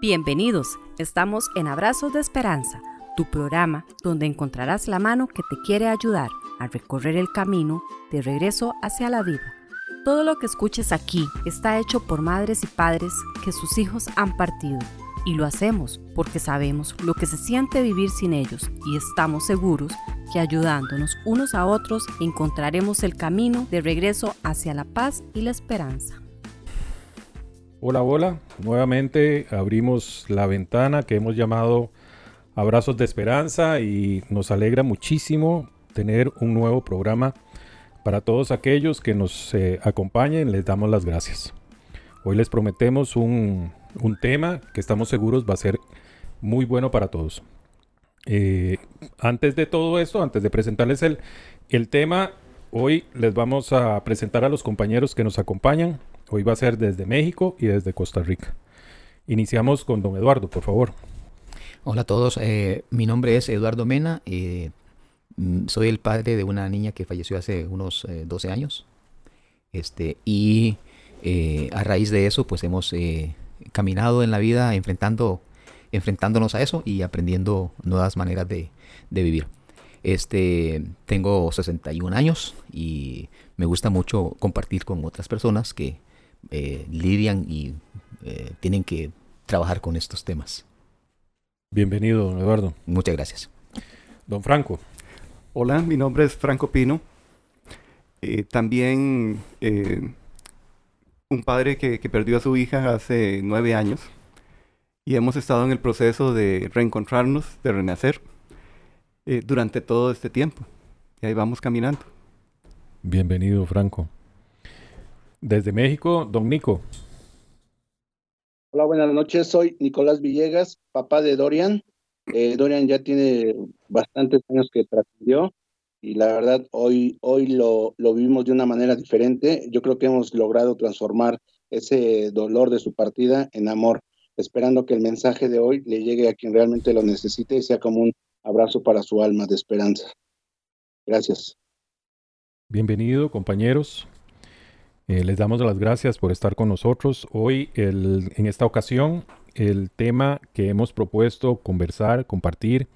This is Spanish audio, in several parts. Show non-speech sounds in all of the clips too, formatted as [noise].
Bienvenidos, estamos en Abrazos de Esperanza, tu programa donde encontrarás la mano que te quiere ayudar a recorrer el camino de regreso hacia la vida. Todo lo que escuches aquí está hecho por madres y padres que sus hijos han partido. Y lo hacemos porque sabemos lo que se siente vivir sin ellos y estamos seguros que ayudándonos unos a otros encontraremos el camino de regreso hacia la paz y la esperanza. Hola, hola. Nuevamente abrimos la ventana que hemos llamado Abrazos de Esperanza y nos alegra muchísimo tener un nuevo programa para todos aquellos que nos eh, acompañen. Les damos las gracias. Hoy les prometemos un, tema que estamos seguros va a ser muy bueno para todos. Eh, antes de todo esto, antes de presentarles el, el tema, hoy les vamos a presentar a los compañeros que nos acompañan. Hoy va a ser desde México y desde Costa Rica. Iniciamos con don Eduardo, por favor. Hola a todos, eh, mi nombre es Eduardo Mena, y mm, soy el padre de una niña que falleció hace unos 12 eh, años. Este, y eh, a raíz de eso, pues hemos caminado en la vida enfrentando, enfrentándonos a eso y aprendiendo nuevas maneras de, de vivir. Este, tengo 61 años y me gusta mucho compartir con otras personas que eh, lidian y eh, tienen que trabajar con estos temas. Bienvenido, don Eduardo. Muchas gracias. Don Franco. Hola, mi nombre es Franco Pino. Eh, también un padre que, perdió a su hija hace nueve años y hemos estado en el proceso de reencontrarnos, de renacer durante todo este tiempo. Y ahí vamos caminando. Bienvenido, Franco. Desde México, don Nico. Hola, buenas noches. Soy Nicolás Villegas, papá de Dorian. Eh, Dorian ya tiene bastantes años que trascendió y la verdad hoy, hoy lo, lo vivimos de una manera diferente. Yo creo que hemos logrado transformar ese dolor de su partida en amor, esperando que el mensaje de hoy le llegue a quien realmente lo necesite y sea como un abrazo para su alma de esperanza. Gracias. Bienvenido, compañeros. Eh, les damos las gracias por estar con nosotros. Hoy, en esta ocasión, el tema que hemos propuesto conversar, compartir,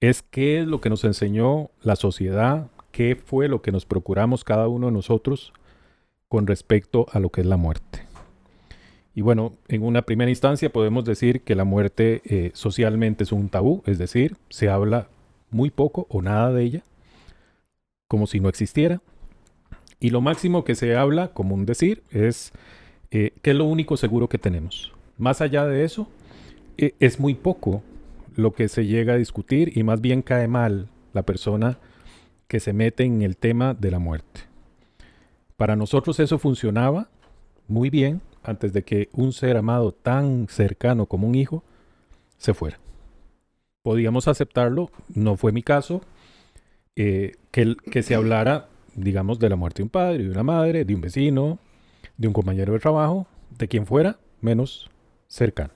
es qué es lo que nos enseñó la sociedad, qué fue lo que nos procuramos cada uno de nosotros con respecto a lo que es la muerte. Y bueno, en una primera instancia podemos decir que la muerte eh, socialmente es un tabú, es decir, se habla muy poco o nada de ella, como si no existiera. Y lo máximo que se habla, como un decir, es eh, que es lo único seguro que tenemos. Más allá de eso, eh, es muy poco lo que se llega a discutir y más bien cae mal la persona que se mete en el tema de la muerte. Para nosotros eso funcionaba muy bien antes de que un ser amado tan cercano como un hijo se fuera. Podíamos aceptarlo, no fue mi caso, eh, que, que se hablara digamos, de la muerte de un padre, de una madre, de un vecino, de un compañero de trabajo, de quien fuera, menos cercano.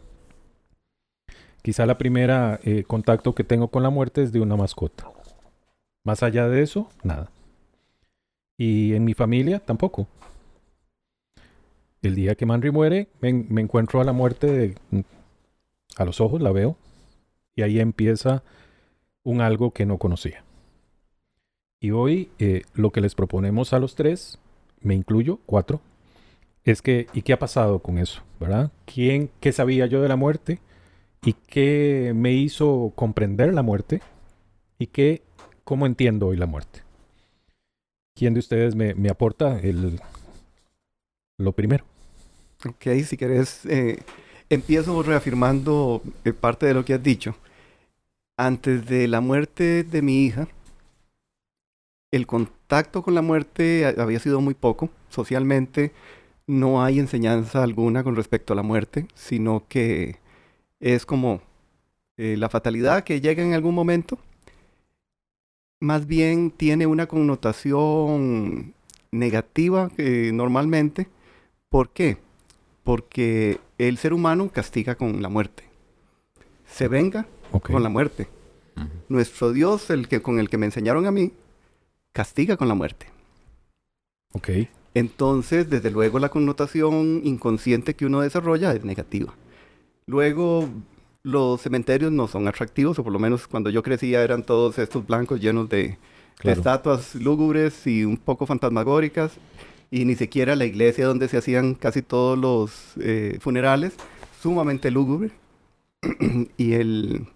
Quizá la primera eh, contacto que tengo con la muerte es de una mascota. Más allá de eso, nada. Y en mi familia tampoco. El día que Manry muere, me, encuentro a la muerte de, a los ojos, la veo. Y ahí empieza un algo que no conocía. Y hoy eh, lo que les proponemos a los tres, me incluyo, cuatro, es que, ¿y qué ha pasado con eso? ¿Verdad? ¿Quién, qué sabía yo de la muerte? ¿Y qué me hizo comprender la muerte? ¿Y qué, cómo entiendo hoy la muerte? ¿Quién de ustedes me, aporta el, lo primero? Ok, si querés, eh, empiezo reafirmando eh, parte de lo que has dicho. Antes de la muerte de mi hija, el contacto con la muerte había sido muy poco. Socialmente no hay enseñanza alguna con respecto a la muerte, sino que es como eh, la fatalidad que llega en algún momento. Más bien tiene una connotación negativa eh, normalmente. ¿Por qué? Porque el ser humano castiga con la muerte. Se venga con la muerte. Nuestro Dios, el que, con el que me enseñaron a mí, castiga con la muerte. Ok. Entonces, desde luego, la connotación inconsciente que uno desarrolla es negativa. Luego, los cementerios no son atractivos, o por lo menos cuando yo crecía eran todos estos blancos llenos de, estatuas lúgubres y un poco fantasmagóricas, y ni siquiera la iglesia donde se hacían casi todos los eh, funerales, sumamente lúgubre. [clears throat] y, el,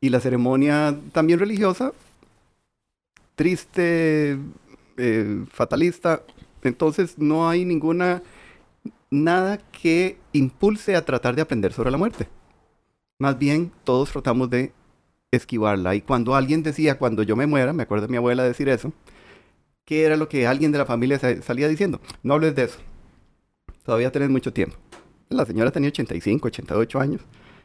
y la ceremonia también religiosa, triste, eh, fatalista. Entonces no hay ninguna, nada que impulse a tratar de aprender sobre la muerte. Más bien todos tratamos de esquivarla. Y cuando alguien decía, cuando yo me muera, me acuerdo de mi abuela decir eso, ¿qué era lo que alguien de la familia salía diciendo? No hables de eso. Todavía tenés mucho tiempo. La señora tenía 85, 88 años.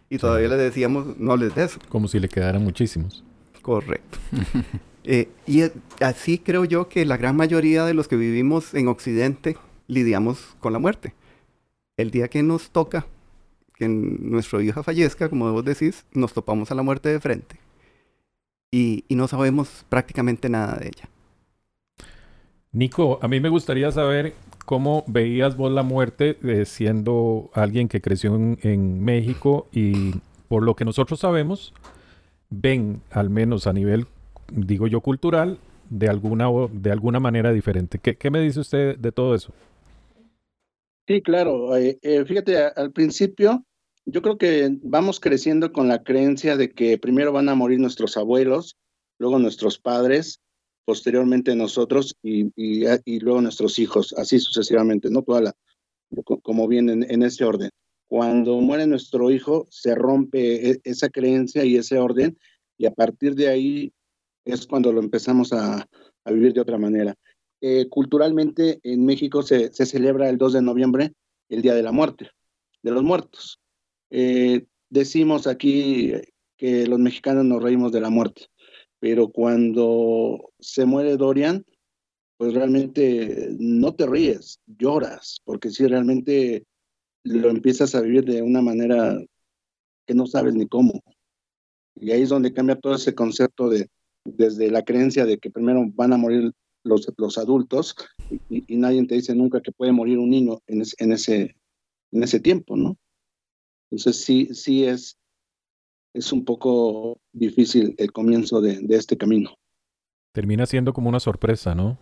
Y todavía le decíamos, no hables de eso. Como si le quedaran muchísimos. Correcto. [laughs] Eh, y así creo yo que la gran mayoría de los que vivimos en Occidente lidiamos con la muerte. El día que nos toca que nuestro hijo fallezca, como vos decís, nos topamos a la muerte de frente. Y, no sabemos prácticamente nada de ella. Nico, a mí me gustaría saber cómo veías vos la muerte eh, siendo alguien que creció en, México y por lo que nosotros sabemos, ven, al menos a nivel, digo yo, cultural, de alguna, de alguna manera diferente. ¿Qué, me dice usted de todo eso? Sí, claro. Eh, eh, fíjate, al principio yo creo que vamos creciendo con la creencia de que primero van a morir nuestros abuelos, luego nuestros padres, posteriormente nosotros y, y, luego nuestros hijos, así sucesivamente, ¿no? Toda como viene en, en, ese orden. Cuando muere nuestro hijo, se rompe e, esa creencia y ese orden, y a partir de ahí es cuando lo empezamos a, a vivir de otra manera. Eh, culturalmente en México se, se celebra el 2 de noviembre el Día de la Muerte, de los Muertos. Eh, decimos aquí que los mexicanos nos reímos de la muerte, pero cuando se muere Dorian, pues realmente no te ríes, lloras, porque si realmente lo empiezas a vivir de una manera que no sabes ni cómo. Y ahí es donde cambia todo ese concepto de desde la creencia de que primero van a morir los, los adultos y, nadie te dice nunca que puede morir un niño en, en, ese, en ese tiempo, ¿no? Entonces sí, sí es, es un poco difícil el comienzo de, este camino. Termina siendo como una sorpresa, ¿no?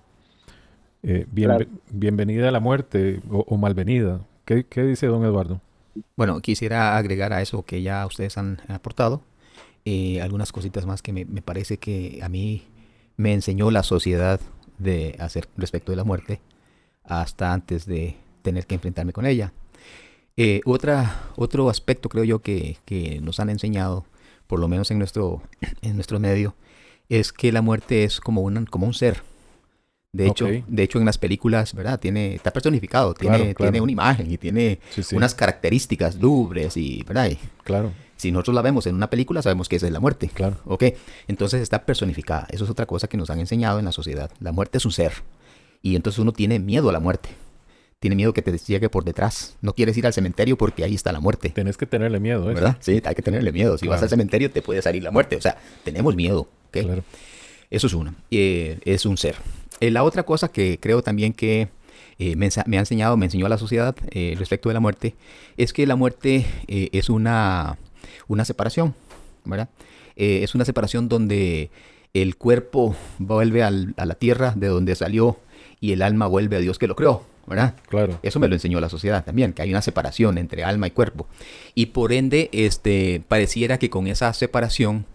Eh, bienvenida a la muerte o, malvenida. ¿Qué, dice don Eduardo? Bueno, quisiera agregar a eso que ya ustedes han aportado eh, algunas cositas más que me, me, parece que a mí me enseñó la sociedad de hacer respecto de la muerte hasta antes de tener que enfrentarme con ella. Eh, otra, otro aspecto creo yo que, que, nos han enseñado, por lo menos en nuestro, en nuestro medio, es que la muerte es como, un como un ser. De hecho, de hecho, en las películas, ¿verdad? Tiene, está personificado, tiene, tiene una imagen y tiene unas características lubres y, ¿verdad? claro. Si nosotros la vemos en una película, sabemos que esa es la muerte. Claro. ¿Ok? Entonces está personificada. Eso es otra cosa que nos han enseñado en la sociedad. La muerte es un ser. Y entonces uno tiene miedo a la muerte tiene miedo que te llegue por detrás. No quieres ir al cementerio porque ahí está la muerte. Tienes que tenerle miedo, ¿eh? ¿Verdad? Sí, hay que tenerle miedo. Si vas al cementerio te puede salir la muerte. O sea, tenemos miedo. Claro. Eso es una. Eh, es un ser. Eh, la otra cosa que creo también que eh, me, ha enseñado, me enseñó a la sociedad respecto de la muerte, es que la muerte es una, una separación, ¿verdad? es una separación donde el cuerpo vuelve a la tierra de donde salió y el alma vuelve a Dios que lo creó. ¿verdad? Claro. Eso me lo enseñó la sociedad también, que hay una separación entre alma y cuerpo. Y por ende, este, pareciera que con esa separación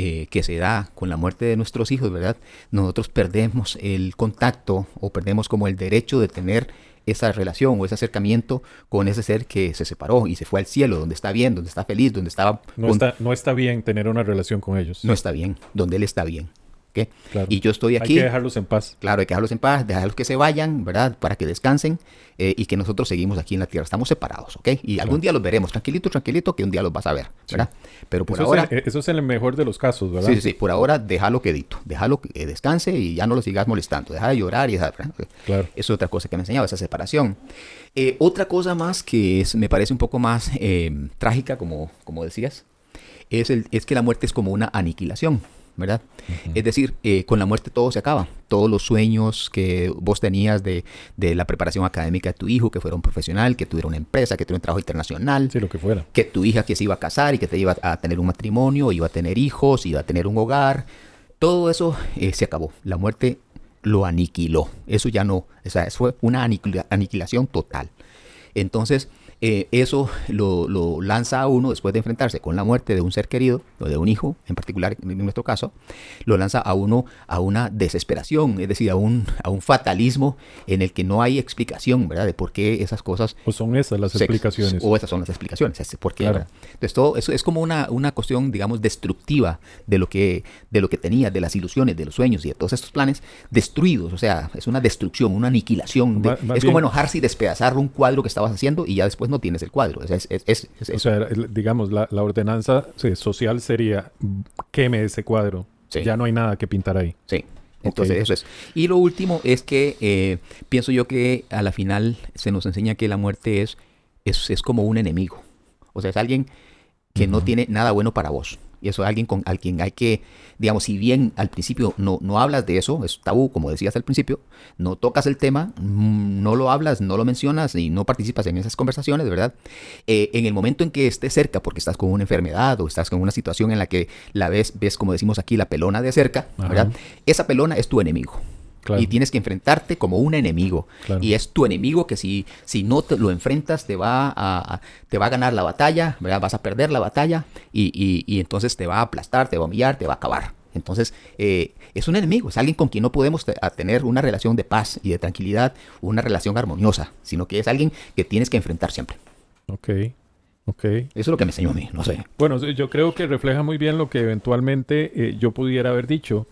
eh, que se da con la muerte de nuestros hijos, ¿verdad? Nosotros perdemos el contacto o perdemos como el derecho de tener esa relación o ese acercamiento con ese ser que se separó y se fue al cielo, donde está bien, donde está feliz, donde estaba... No, está, no está bien tener una relación con ellos. No está bien, donde él está bien. Y yo estoy aquí. Hay que dejarlos en paz. Claro, hay que dejarlos en paz, dejarlos que se vayan, ¿verdad? Para que descansen eh, y que nosotros seguimos aquí en la tierra. Estamos separados, ¿ok? Y algún día los veremos, tranquilito, tranquilito, que un día los vas a ver, ¿verdad? Pero por ahora. Es eso es en el mejor de los casos, ¿verdad? Sí, sí, sí. Por ahora, déjalo quedito. Déjalo que descanse y ya no lo sigas molestando. Deja de llorar y deja, Claro. Eso es otra cosa que me ha enseñado, esa separación. Eh, otra cosa más que es, me parece un poco más eh, trágica, como, como decías, es, el, es que la muerte es como una aniquilación. ¿Verdad? Es decir, eh, con la muerte todo se acaba. Todos los sueños que vos tenías de, de, la preparación académica de tu hijo, que fuera un profesional, que tuviera una empresa, que tuviera un trabajo internacional. Sí, lo que fuera. Que tu hija que se iba a casar y que te iba a tener un matrimonio, iba a tener hijos, iba a tener un hogar. Todo eso eh, se acabó. La muerte lo aniquiló. Eso ya no, o sea, fue una aniquilación total. Entonces, eh, eso lo, lanza a uno después de enfrentarse con la muerte de un ser querido, o de un hijo en particular, en nuestro caso, lo lanza a uno a una desesperación, es decir, a un, a un fatalismo en el que no hay explicación, ¿verdad? De por qué esas cosas... O son esas las explicaciones. O esas son las explicaciones, ¿por qué? Entonces, todo eso es como una, una cuestión, digamos, destructiva de lo, que, de lo que tenía, de las ilusiones, de los sueños y de todos estos planes destruidos, o sea, es una destrucción, una aniquilación. es como enojarse y despedazar un cuadro que estabas haciendo y ya después no tienes el cuadro. o sea, digamos, la, ordenanza social sería queme ese cuadro. Ya no hay nada que pintar ahí. Sí. Entonces, eso es. Y lo último es que eh, pienso yo que a la final se nos enseña que la muerte es, es, como un enemigo. O sea, es alguien que no tiene nada bueno para vos. Y eso es alguien con al quien hay que, digamos, si bien al principio no, no hablas de eso, es tabú, como decías al principio, no tocas el tema, mm, no lo hablas, no lo mencionas y no participas en esas conversaciones, ¿verdad? Eh, en el momento en que estés cerca, porque estás con una enfermedad o estás con una situación en la que la ves, ves como decimos aquí, la pelona de cerca, ¿verdad? Esa pelona es tu enemigo. Y tienes que enfrentarte como un enemigo. Y es tu enemigo que si, si no te lo enfrentas te va a, te va a ganar la batalla, vas a perder la batalla y, y, entonces te va a aplastar, te va a humillar, te va a acabar. Entonces, eh, es un enemigo, es alguien con quien no podemos tener una relación de paz y de tranquilidad, una relación armoniosa, sino que es alguien que tienes que enfrentar siempre. Ok, ok. Eso es lo que me enseñó a mí, no sé. Bueno, yo creo que refleja muy bien lo que eventualmente eh, yo pudiera haber dicho.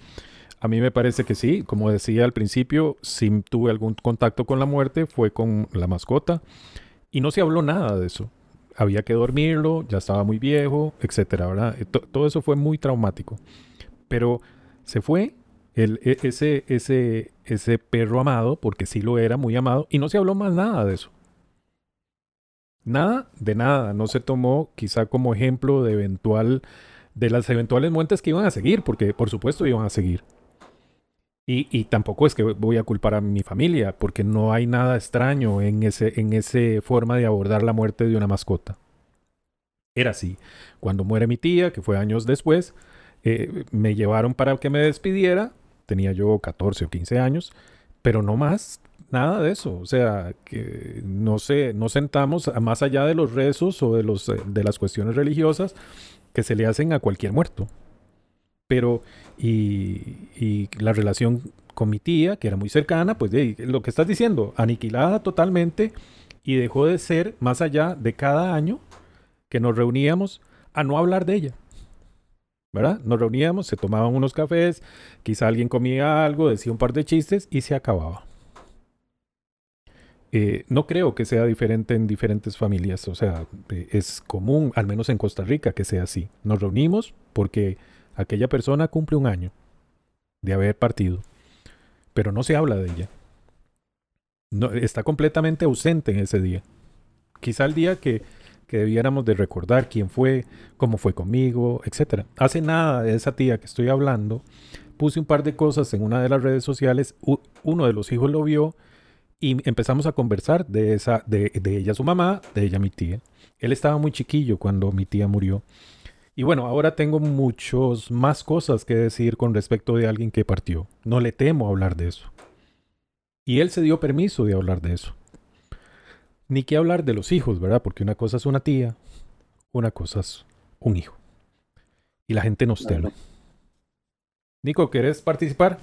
A mí me parece que sí, como decía al principio, si tuve algún contacto con la muerte fue con la mascota y no se habló nada de eso. Había que dormirlo, ya estaba muy viejo, etcétera, ¿verdad? todo eso fue muy traumático. Pero se fue el, e, ese, ese, ese perro amado, porque sí lo era, muy amado, y no se habló más nada de eso. Nada de nada, no se tomó quizá como ejemplo de eventual de las eventuales muertes que iban a seguir, porque por supuesto iban a seguir. Y, tampoco es que voy a culpar a mi familia, porque no hay nada extraño en ese, en ese forma de abordar la muerte de una mascota. Era así. Cuando muere mi tía, que fue años después, eh, me llevaron para que me despidiera. Tenía yo 14 o 15 años, pero no más, nada de eso. O sea, que no sé, no sentamos más allá de los rezos o de, los, eh, de las cuestiones religiosas que se le hacen a cualquier muerto. Pero, y, la relación con mi tía, que era muy cercana, pues lo que estás diciendo, aniquilada totalmente y dejó de ser más allá de cada año que nos reuníamos a no hablar de ella. ¿Verdad? Nos reuníamos, se tomaban unos cafés, quizá alguien comía algo, decía un par de chistes y se acababa. Eh, no creo que sea diferente en diferentes familias, o sea, eh, es común, al menos en Costa Rica, que sea así. Nos reunimos porque aquella persona cumple un año de haber partido, pero no se habla de ella. No, está completamente ausente en ese día. Quizá el día que, que debiéramos de recordar quién fue, cómo fue conmigo, etc. Hace nada de esa tía que estoy hablando, puse un par de cosas en una de las redes sociales, uno de los hijos lo vio y empezamos a conversar de, esa, de, de ella su mamá, de ella mi tía. Él estaba muy chiquillo cuando mi tía murió y bueno, ahora tengo muchos más cosas que decir con respecto de alguien que partió. No le temo hablar de eso. Y él se dio permiso de hablar de eso. Ni que hablar de los hijos, ¿verdad? Porque una cosa es una tía, una cosa es un hijo. Y la gente nos teme. Nico, ¿quieres participar?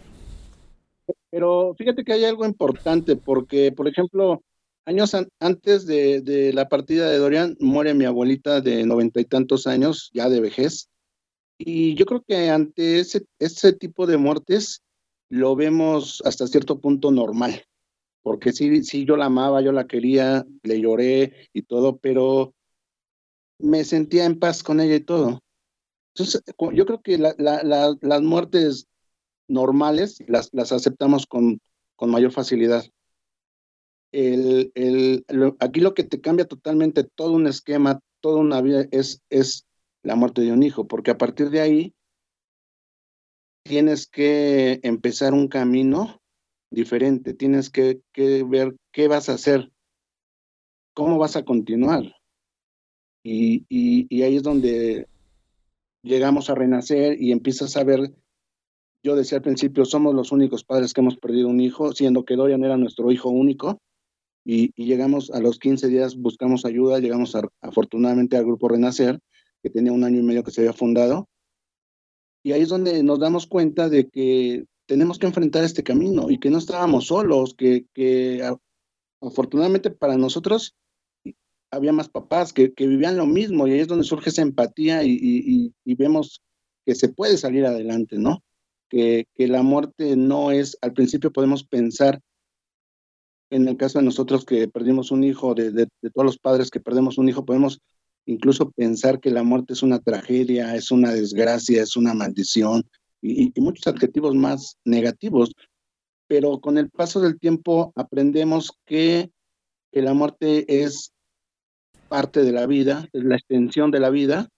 Pero fíjate que hay algo importante, porque, por ejemplo, Años antes de, la partida de Dorian, muere mi abuelita de noventa y tantos años, ya de vejez. Y yo creo que ante ese, ese tipo de muertes lo vemos hasta cierto punto normal. Porque sí, sí, yo la amaba, yo la quería, le lloré y todo, pero me sentía en paz con ella y todo. Entonces, yo creo que las muertes normales las, las aceptamos con, con mayor facilidad el, el, aquí lo que te cambia totalmente todo un esquema, toda una vida es, es la muerte de un hijo, porque a partir de ahí tienes que empezar un camino diferente, tienes que, ver qué vas a hacer, cómo vas a continuar. Y, y, ahí es donde llegamos a renacer y empiezas a ver, yo decía al principio, somos los únicos padres que hemos perdido un hijo, siendo que Dorian era nuestro hijo único, y, llegamos a los 15 días, buscamos ayuda, llegamos afortunadamente al grupo Renacer, que tenía un año y medio que se había fundado, y ahí es donde nos damos cuenta de que tenemos que enfrentar este camino y que no estábamos solos, que, que afortunadamente para nosotros había más papás que, que, vivían lo mismo y ahí es donde surge esa empatía y, y, vemos que se puede salir adelante, ¿no? Que, que, la muerte no es, al principio podemos pensar, en el caso de nosotros que perdimos un hijo, de, de, de todos los padres que perdemos un hijo, podemos incluso pensar que la muerte es una tragedia, es una desgracia, es una maldición y, muchos adjetivos más negativos. Pero con el paso del tiempo aprendemos que, que la muerte es parte de la vida, es la extensión de la vida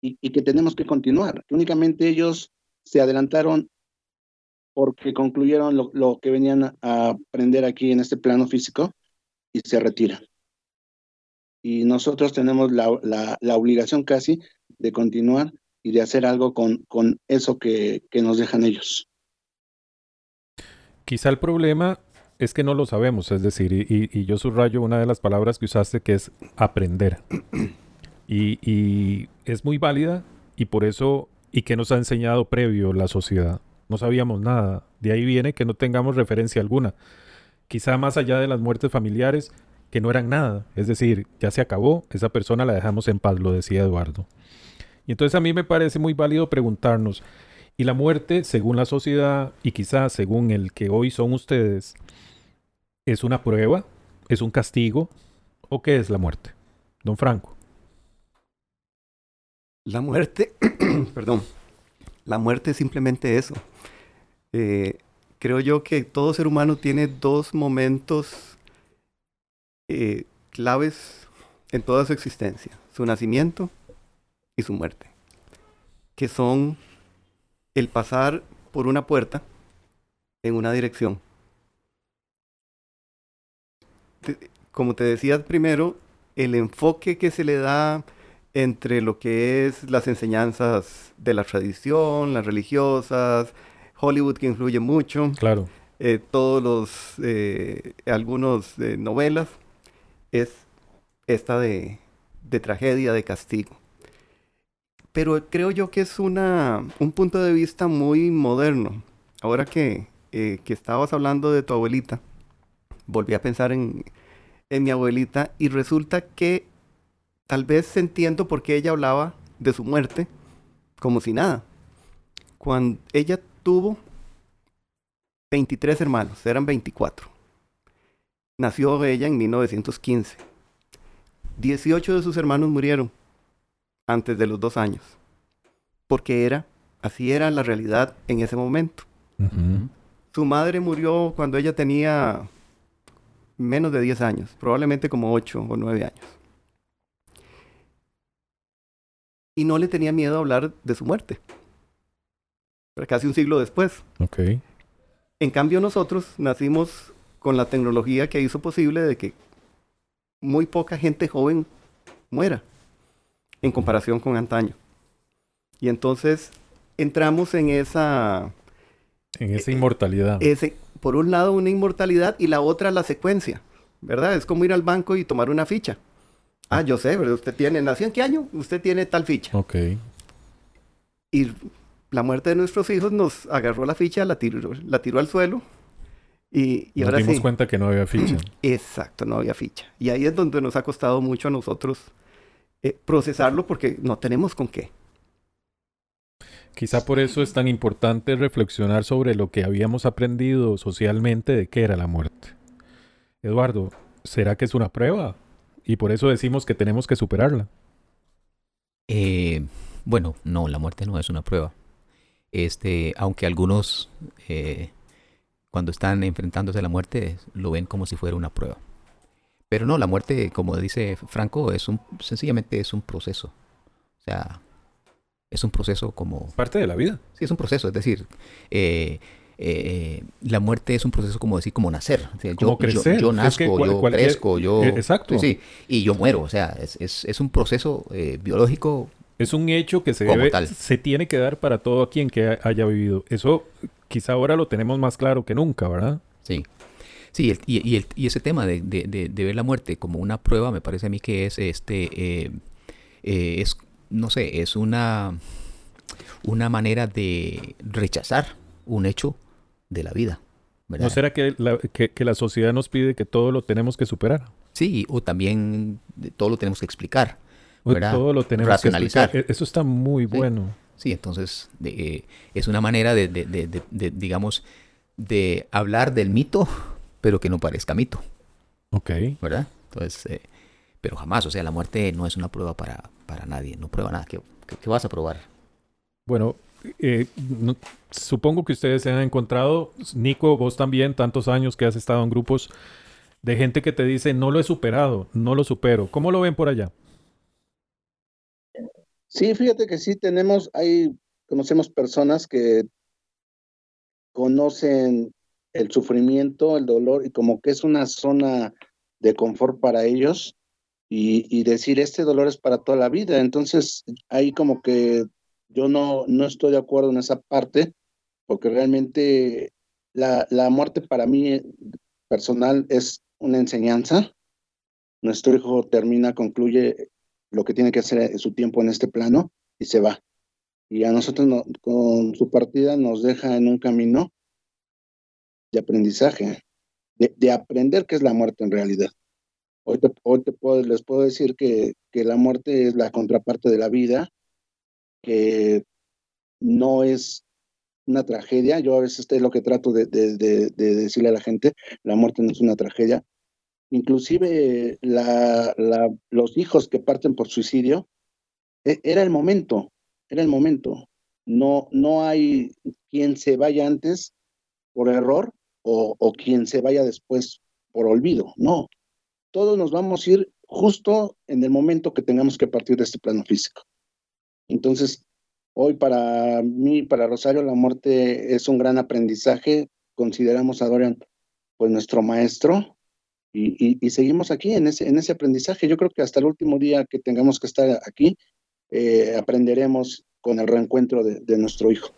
y, que tenemos que continuar. únicamente ellos se adelantaron porque concluyeron lo, que venían a aprender aquí en este plano físico y se retiran y nosotros tenemos la, la, obligación casi de continuar y de hacer algo con, con eso que, que, nos dejan ellos. Quizá el problema es que no lo sabemos, es decir, y, y yo subrayo una de las palabras que usaste que es aprender. [clears throat] Y, y, es muy válida y por eso, ¿y que nos ha enseñado previo la sociedad? No sabíamos nada. De ahí viene que no tengamos referencia alguna. Quizá más allá de las muertes familiares, que no eran nada. Es decir, ya se acabó, esa persona la dejamos en paz, lo decía Eduardo. Y entonces a mí me parece muy válido preguntarnos, ¿y la muerte, según la sociedad y quizás según el que hoy son ustedes, es una prueba? ¿Es un castigo? ¿O qué es la muerte? Don Franco. La muerte, [clears throat] perdón, la muerte es simplemente eso. Eh, creo yo que todo ser humano tiene dos momentos eh, claves en toda su existencia, su nacimiento y su muerte, que son el pasar por una puerta en una dirección. como te decía primero, el enfoque que se le da entre lo que es las enseñanzas de la tradición, las religiosas, Hollywood que influye mucho, claro. Eh, todos los, eh, algunos novelas, es esta de, tragedia, de castigo. Pero creo yo que es una, un punto de vista muy moderno. Ahora que, eh, que estabas hablando de tu abuelita, volví a pensar en, en mi abuelita y resulta que tal vez entiendo por qué ella hablaba de su muerte como si nada. Cuando ella tuvo 23 hermanos, eran 24. Nació ella en 1915. 18 de sus hermanos murieron antes de los dos años, porque era, así era la realidad en ese momento. Su madre murió cuando ella tenía menos de 10 años, probablemente como 8 o 9 años. Y no le tenía miedo a hablar de su muerte. Pero casi un siglo después. Okay. En cambio nosotros nacimos con la tecnología que hizo posible de que muy poca gente joven muera en comparación con antaño. Y entonces entramos en esa... En esa inmortalidad. Ese, por un lado una inmortalidad y la otra la secuencia, ¿verdad? Es como ir al banco y tomar una ficha. Ah, yo sé, pero usted tiene, ¿nació en qué año? Usted tiene tal ficha. Ok. Y la muerte de nuestros hijos nos agarró la ficha, la tiró, la tiró al suelo y, y nos dimos cuenta que no había ficha. [clears throat] Exacto, no había ficha. Y ahí es donde nos ha costado mucho a nosotros eh, procesarlo porque no tenemos con qué. Quizá por eso es tan importante reflexionar sobre lo que habíamos aprendido socialmente de qué era la muerte. Eduardo, ¿será que es una prueba? Y por eso decimos que tenemos que superarla. Eh, bueno, no, la muerte no es una prueba. Este, aunque algunos eh, cuando están enfrentándose a la muerte, lo ven como si fuera una prueba. Pero no, la muerte, como dice Franco, es un, sencillamente es un proceso. O sea, Es un proceso como... Parte de la vida. Sí, es un proceso, es decir, eh, eh, la muerte es un proceso como decir, como nacer. O sea, yo, Como crecer. yo, yo Es nazco, que cual- yo cualquier- crezco, yo... eh, exacto. Sí, y yo muero. O sea, es, es, es un proceso eh, biológico. Es un hecho que se Como debe, se tiene que dar para todo quien que ha- haya vivido. Eso quizá ahora lo tenemos más claro que nunca, ¿verdad? Sí. Sí, el- y, y el- y ese tema de, de- de- de ver la muerte como una prueba, me parece a mí que es este eh, eh, es no sé, es una una manera de rechazar un hecho de la vida. ¿verdad? ¿No será que la, que, que la sociedad nos pide que todo lo tenemos que superar? Sí, o también de- todo lo tenemos que explicar. Todo lo tenemos Racionalizar. que explicar. E- Eso está muy Sí. bueno. Sí, entonces de- eh, es una manera de, digamos, de hablar del mito, pero que no parezca mito. Ok. ¿verdad? Entonces, eh, pero jamás, o sea, la muerte no es una prueba para, para nadie, no prueba nada. ¿Qué, qué- qué vas a probar? Bueno, eh, supongo que ustedes se han encontrado, Nico, vos también, tantos años que has estado en grupos de gente que te dice, no lo he superado, no lo supero. ¿Cómo lo ven por allá? Sí, fíjate que sí tenemos, hay, conocemos personas que conocen el sufrimiento, el dolor, y como que es una zona de confort para ellos, y, y decir, este dolor es para toda la vida. Entonces, ahí como que yo no, no estoy de acuerdo en esa parte, porque realmente la, la muerte para mí eh, personal es una enseñanza. Nuestro hijo termina, concluye lo que tiene que hacer en su tiempo en este plano y se va. Y a nosotros no- con su partida nos deja en un camino de aprendizaje, de, de aprender qué es la muerte en realidad. Hoy, te- hoy te puedo- les puedo decir que, que la muerte es la contraparte de la vida, que no es una tragedia. Yo a veces es lo que trato de, de- de- de decirle a la gente, la muerte no es una tragedia. Inclusive los hijos que parten por suicidio, e- era el momento, era el momento. No, no hay quien se vaya antes por error o quien se vaya después por olvido. No, todos nos vamos a ir justo en el momento que tengamos que partir de este plano físico. Entonces, hoy para mí, para Rosario, la muerte es un gran aprendizaje. Consideramos a Dorian pues nuestro maestro y, y- seguimos aquí en ese, en ese aprendizaje. Yo creo que hasta el último día que tengamos que estar aquí, eh, aprenderemos con el reencuentro de, de nuestro hijo.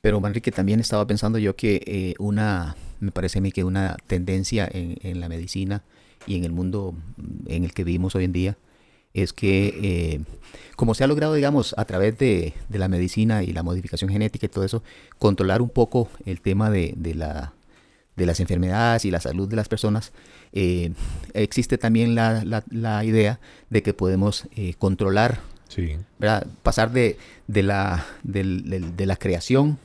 Pero Manrique, también estaba pensando yo que eh, una, me parece a mí que una tendencia en, en la medicina y en el mundo mm, en el que vivimos hoy en día es que, eh, como se ha logrado, digamos, a través de, de la medicina y la modificación genética y todo eso, controlar un poco el tema de, de la, de las enfermedades y la salud de las personas, eh, existe también la, la- la idea de que podemos eh, controlar Sí. ¿verdad? Pasar de, de, la, de la creación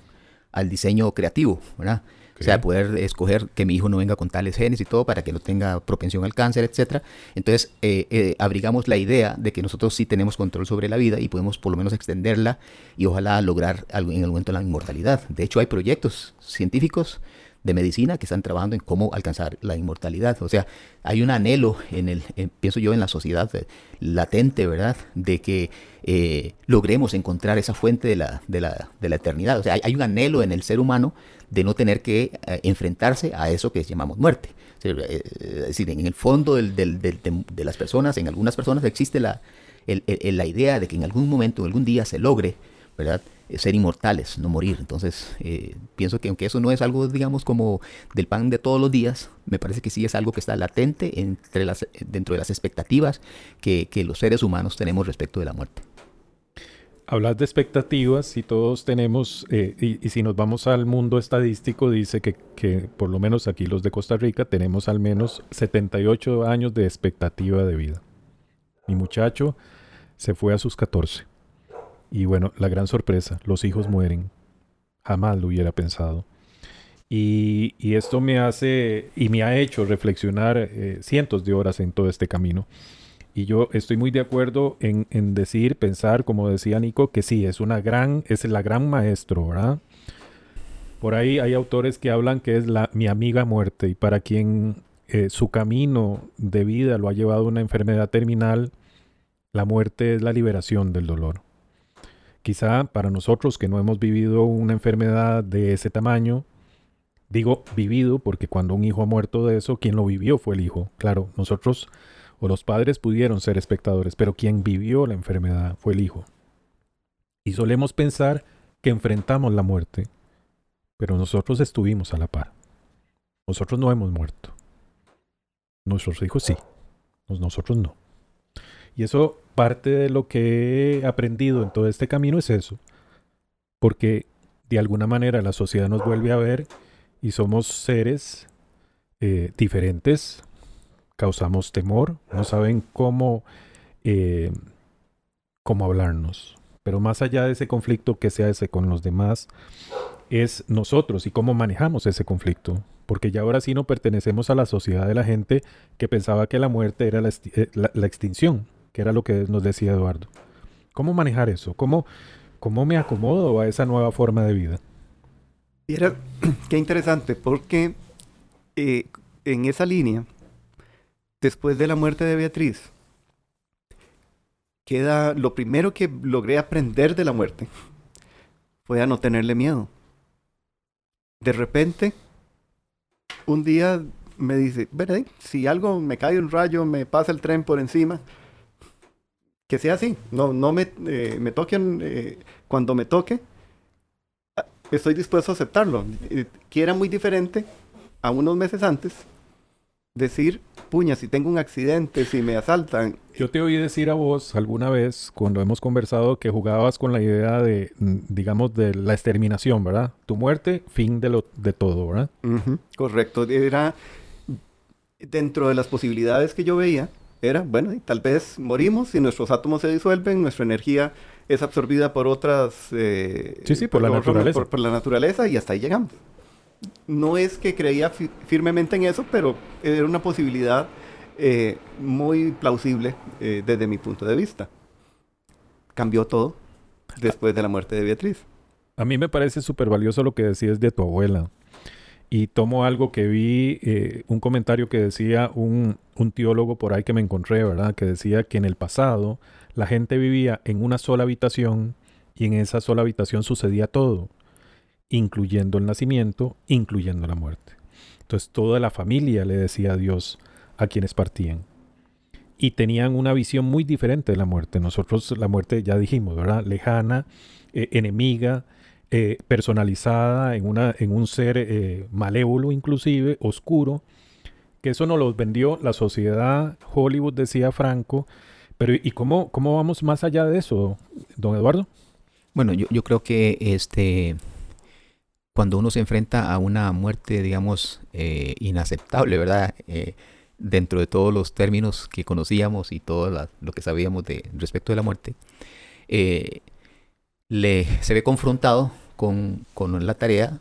al diseño creativo, ¿verdad? O sea, poder escoger que mi hijo no venga con tales genes y todo para que no tenga propensión al cáncer, etcétera. Entonces, eh, eh, abrigamos la idea de que nosotros sí tenemos control sobre la vida y podemos por lo menos extenderla y ojalá lograr en el momento la inmortalidad. De hecho, hay proyectos científicos de medicina que están trabajando en cómo alcanzar la inmortalidad. O sea, hay un anhelo en el, en- pienso yo, en la sociedad eh, latente, ¿verdad? De que eh, logremos encontrar esa fuente de la, de la, de la eternidad. O sea, hay, un anhelo en el ser humano de no tener que eh, enfrentarse a eso que llamamos muerte. Eh, Es decir, en el fondo del- del- de, las personas, en algunas personas existe la, el- la idea de que en algún momento, en algún día se logre, ¿verdad? Eh, Ser inmortales, no morir. Entonces, eh, pienso que aunque eso no es algo, digamos, como del pan de todos los días, me parece que sí es algo que está latente entre las, dentro de las expectativas que, los seres humanos tenemos respecto de la muerte. Hablas de expectativas y todos tenemos, eh, y, y si nos vamos al mundo estadístico, dice que, que por lo menos aquí los de Costa Rica tenemos al menos 78 años de expectativa de vida. Mi muchacho se fue a sus 14. Y bueno, la gran sorpresa, los hijos mueren. Jamás lo hubiera pensado. Y, y esto me hace y me ha hecho reflexionar eh, cientos de horas en todo este camino. Y yo estoy muy de acuerdo en, en decir, pensar, como decía Nico, que sí, es una gran, es la gran maestro, ¿verdad? Por ahí hay autores que hablan que es la, mi amiga muerte y para quien eh, su camino de vida lo ha llevado a una enfermedad terminal, la muerte es la liberación del dolor. Quizá para nosotros que no hemos vivido una enfermedad de ese tamaño, digo vivido porque cuando un hijo ha muerto de eso, quien lo vivió fue el hijo. Claro, nosotros o los padres pudieron ser espectadores, pero quien vivió la enfermedad fue el hijo. Y solemos pensar que enfrentamos la muerte, pero nosotros estuvimos a la par. Nosotros no hemos muerto. Nuestros hijos sí, nosotros no. Y eso, parte de lo que he aprendido en todo este camino es eso. Porque de alguna manera la sociedad nos vuelve a ver y somos seres eh, diferentes, causamos temor, no saben cómo, eh, cómo hablarnos. Pero más allá de ese conflicto que se hace con los demás, es nosotros y cómo manejamos ese conflicto. Porque ya ahora sí no pertenecemos a la sociedad de la gente que pensaba que la muerte era la, eh, extinción, que era lo que nos decía Eduardo. ¿Cómo manejar eso? ¿Cómo, cómo me acomodo a esa nueva forma de vida? Era, [clears throat] qué interesante, porque eh, en esa línea, después de la muerte de Beatriz, queda lo primero que logré aprender de la muerte fue a no tenerle miedo. De repente, un día me dice. Si algo me cae un rayo, me pasa el tren por encima, que sea así. No, no me, eh, me toquen eh, cuando me toque. Ah, estoy dispuesto a aceptarlo. Que era muy diferente a unos meses antes decir, puña, si tengo un accidente, si me asaltan. Yo te oí decir a vos alguna vez, cuando hemos conversado, que jugabas con la idea de, mm, digamos, de la exterminación, ¿verdad? Tu muerte, fin de, lo, de todo, ¿verdad? Correcto. Era, dentro de las posibilidades que yo veía, era, bueno, tal vez morimos y nuestros átomos se disuelven, nuestra energía es absorbida por otras... Eh, sí, sí, por, la naturaleza. por la naturaleza y hasta ahí llegamos no es que creía firmemente en eso, pero era una posibilidad eh, muy plausible eh, desde mi punto de vista. Cambió todo después de la muerte de Beatriz. A mí me parece súper valioso lo que decías de tu abuela. Y tomo algo que vi, eh, un comentario que decía un, un teólogo por ahí que me encontré, ¿verdad? Que decía que en el pasado la gente vivía en una sola habitación y en esa sola habitación sucedía todo incluyendo el nacimiento, incluyendo la muerte. Entonces toda la familia le decía a Dios a quienes partían. Y tenían una visión muy diferente de la muerte. Nosotros la muerte, ya dijimos, ¿verdad? Lejana, eh, enemiga, eh, personalizada en, una, en un ser eh, malévolo inclusive, oscuro, que eso nos lo vendió la sociedad, Hollywood decía Franco. Pero ¿y cómo, cómo vamos más allá de eso, don Eduardo? Bueno, yo, yo creo que este, cuando uno se enfrenta a una muerte, digamos, eh, inaceptable, ¿verdad? Dentro de todos los términos que conocíamos y todo lo que sabíamos de, respecto de la muerte, le, se ve confrontado con, con la tarea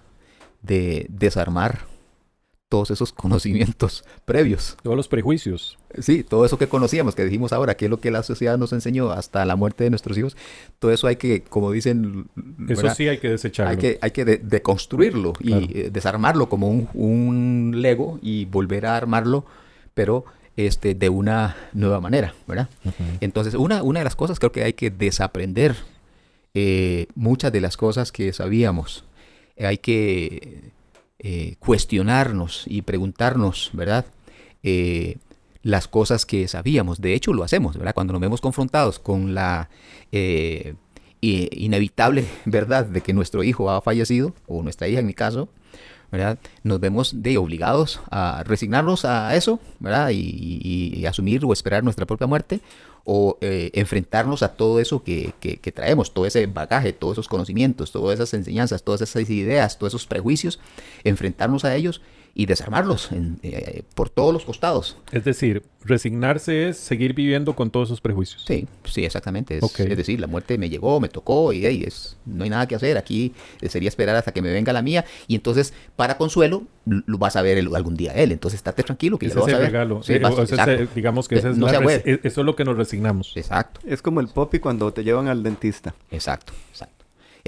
de desarmar todos esos conocimientos [laughs] previos. Todos los prejuicios. Sí, todo eso que conocíamos, que dijimos ahora, que es lo que la sociedad nos enseñó hasta la muerte de nuestros hijos, todo eso hay que, como dicen... Eso sí hay que desecharlo. Hay que, hay que deconstruirlo y eh, desarmarlo como un, un, Lego y volver a armarlo, pero este, de una nueva manera, ¿verdad? Entonces, una, una de las cosas creo que hay que desaprender eh, muchas de las cosas que sabíamos. Hay que eh, cuestionarnos y preguntarnos, ¿verdad? Eh, las cosas que sabíamos. De hecho, lo hacemos, ¿verdad? Cuando nos vemos confrontados con la eh, inevitable [laughs] verdad de que nuestro hijo ha fallecido, o nuestra hija en mi caso, ¿verdad? Nos vemos de obligados a resignarnos a eso, ¿verdad? Y, asumir o esperar nuestra propia muerte, o enfrentarnos a todo eso que, que, traemos, todo ese bagaje, todos esos conocimientos, todas esas enseñanzas, todas esas ideas, todos esos prejuicios, enfrentarnos a ellos y desarmarlos eh, por todos los costados. Es decir, resignarse es seguir viviendo con todos esos prejuicios. Sí, sí, exactamente. Es, decir, la muerte me llegó, me tocó y es, no hay nada que hacer. Aquí sería esperar hasta que me venga la mía. Y entonces, para consuelo, lo vas a ver algún día él. Entonces, estate tranquilo que ese es el regalo. digamos que eso es lo que nos resignamos. Exacto. Es como el popi cuando te llevan al dentista. Exacto, exacto.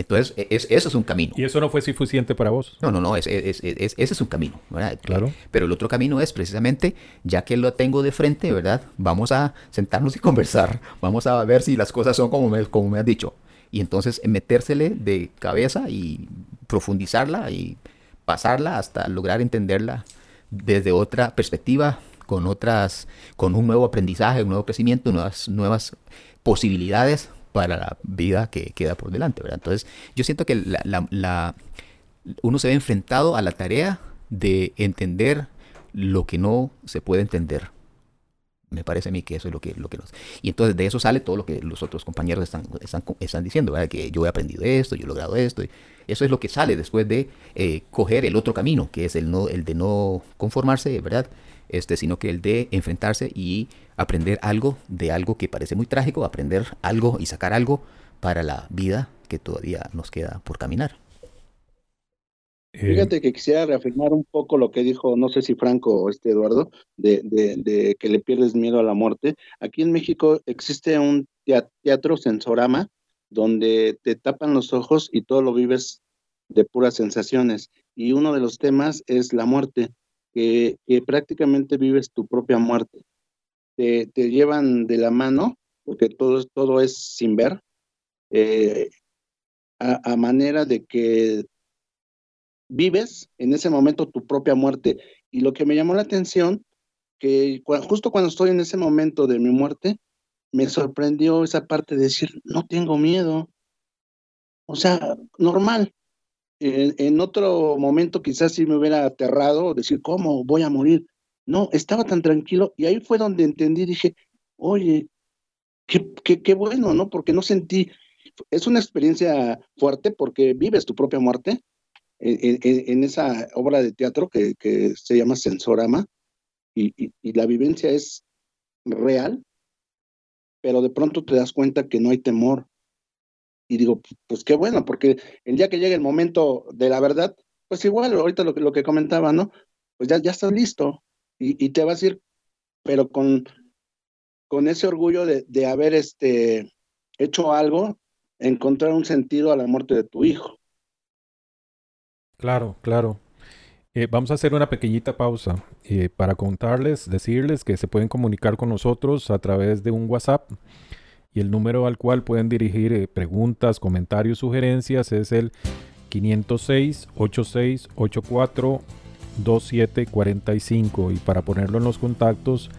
Entonces, e, es, eso es un camino. ¿Y eso no fue suficiente para vos? No, no, no, es, ese es un camino, ¿verdad? Claro. Pero el otro camino es precisamente, ya que lo tengo de frente, ¿verdad? Vamos a sentarnos y conversar. Vamos a ver si las cosas son como me, como me has dicho. Y entonces metérsele de cabeza y profundizarla y pasarla hasta lograr entenderla desde otra perspectiva, con otras, con un nuevo aprendizaje, un nuevo crecimiento, nuevas, nuevas posibilidades para la vida que queda por delante, ¿verdad? Entonces, yo siento que la, uno se ve enfrentado a la tarea de entender lo que no se puede entender. Me parece a mí que eso es lo que, lo que nos... Y entonces de eso sale todo lo que los otros compañeros están, están, están diciendo, ¿verdad? Que yo he aprendido esto, yo he logrado esto. eso es lo que sale después de eh, coger el otro camino, que es el, no, el de no conformarse, ¿verdad? Este, sino que el de enfrentarse y aprender algo de algo que parece muy trágico, aprender algo y sacar algo para la vida que todavía nos queda por caminar. Eh, Fíjate que quisiera reafirmar un poco lo que dijo, no sé si Franco o este Eduardo, de, de, que le pierdes miedo a la muerte. Aquí en México existe un teatro sensorama donde te tapan los ojos y todo lo vives de puras sensaciones. Y uno de los temas es la muerte, que, prácticamente vives tu propia muerte. Te, te, llevan de la mano, porque todo, todo es sin ver, eh, a manera de que vives en ese momento tu propia muerte. Y lo que me llamó la atención, que justo cuando estoy en ese momento de mi muerte, me sorprendió esa parte de decir, no tengo miedo. O sea, normal. En, otro momento quizás sí me hubiera aterrado decir, ¿cómo voy a morir? No, estaba tan tranquilo y ahí fue donde entendí, dije, oye, qué, qué, qué bueno, ¿no? Porque no sentí, es una experiencia fuerte porque vives tu propia muerte, en, esa obra de teatro que, se llama Sensorama y, la vivencia es real, pero de pronto te das cuenta que no hay temor. Y digo, pues qué bueno, porque el día que llegue el momento de la verdad, pues igual, ahorita lo, lo que comentaba, ¿no? Pues ya, ya estás listo y, te vas a ir, pero con, con ese orgullo de, de haber este, hecho algo, encontrar un sentido a la muerte de tu hijo. Claro, claro. Eh, vamos a hacer una pequeñita pausa eh, para contarles, decirles que se pueden comunicar con nosotros a través de un WhatsApp y el número al cual pueden dirigir eh, preguntas, comentarios, sugerencias es el 506 8684 2745 y para ponerlo en los contactos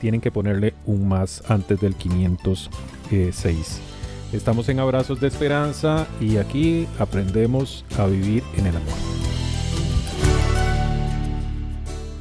tienen que ponerle un más antes del 506. Estamos en Abrazos de Esperanza y aquí aprendemos a vivir en el amor.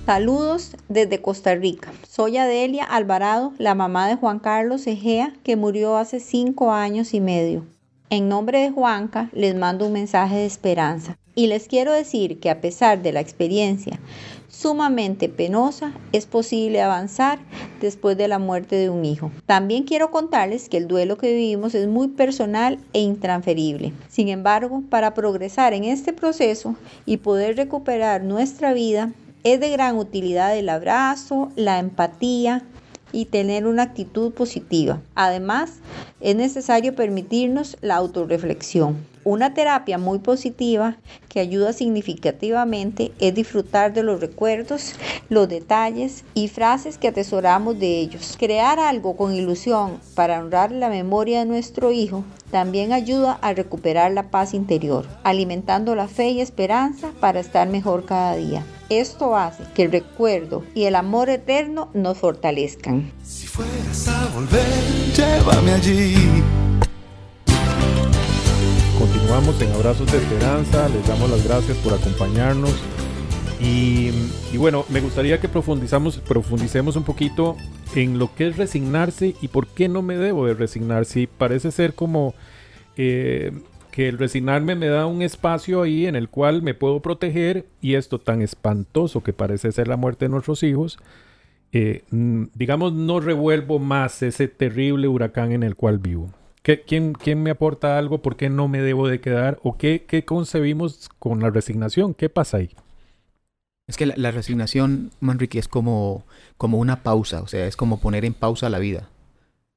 Saludos desde Costa Rica. Soy Adelia Alvarado, la mamá de Juan Carlos Egea, que murió hace cinco años y medio. En nombre de Juanca les mando un mensaje de esperanza y les quiero decir que a pesar de la experiencia sumamente penosa, es posible avanzar después de la muerte de un hijo. También quiero contarles que el duelo que vivimos es muy personal e intransferible. Sin embargo, para progresar en este proceso y poder recuperar nuestra vida, es de gran utilidad el abrazo, la empatía, y tener una actitud positiva. Además, es necesario permitirnos la autorreflexión. Una terapia muy positiva que ayuda significativamente es disfrutar de los recuerdos, los detalles y frases que atesoramos de ellos. Crear algo con ilusión para honrar la memoria de nuestro hijo también ayuda a recuperar la paz interior, alimentando la fe y esperanza para estar mejor cada día. Esto hace que el recuerdo y el amor eterno nos fortalezcan. Si fueras a volver, llévame allí Continuamos en Abrazos de Esperanza, les damos las gracias por acompañarnos. Y, bueno, me gustaría que profundizamos, profundicemos un poquito en lo que es resignarse y por qué no me debo de resignar. Si parece ser como eh, que el resignarme me da un espacio ahí en el cual me puedo proteger y esto tan espantoso que parece ser la muerte de nuestros hijos, eh, mm, digamos, no revuelvo más ese terrible huracán en el cual vivo quién, quién, me aporta algo? ¿Por qué no me debo de quedar? ¿O qué, qué concebimos con la resignación? ¿Qué pasa ahí? Es que la, resignación, Manrique, es como, como una pausa, o sea, es como poner en pausa la vida,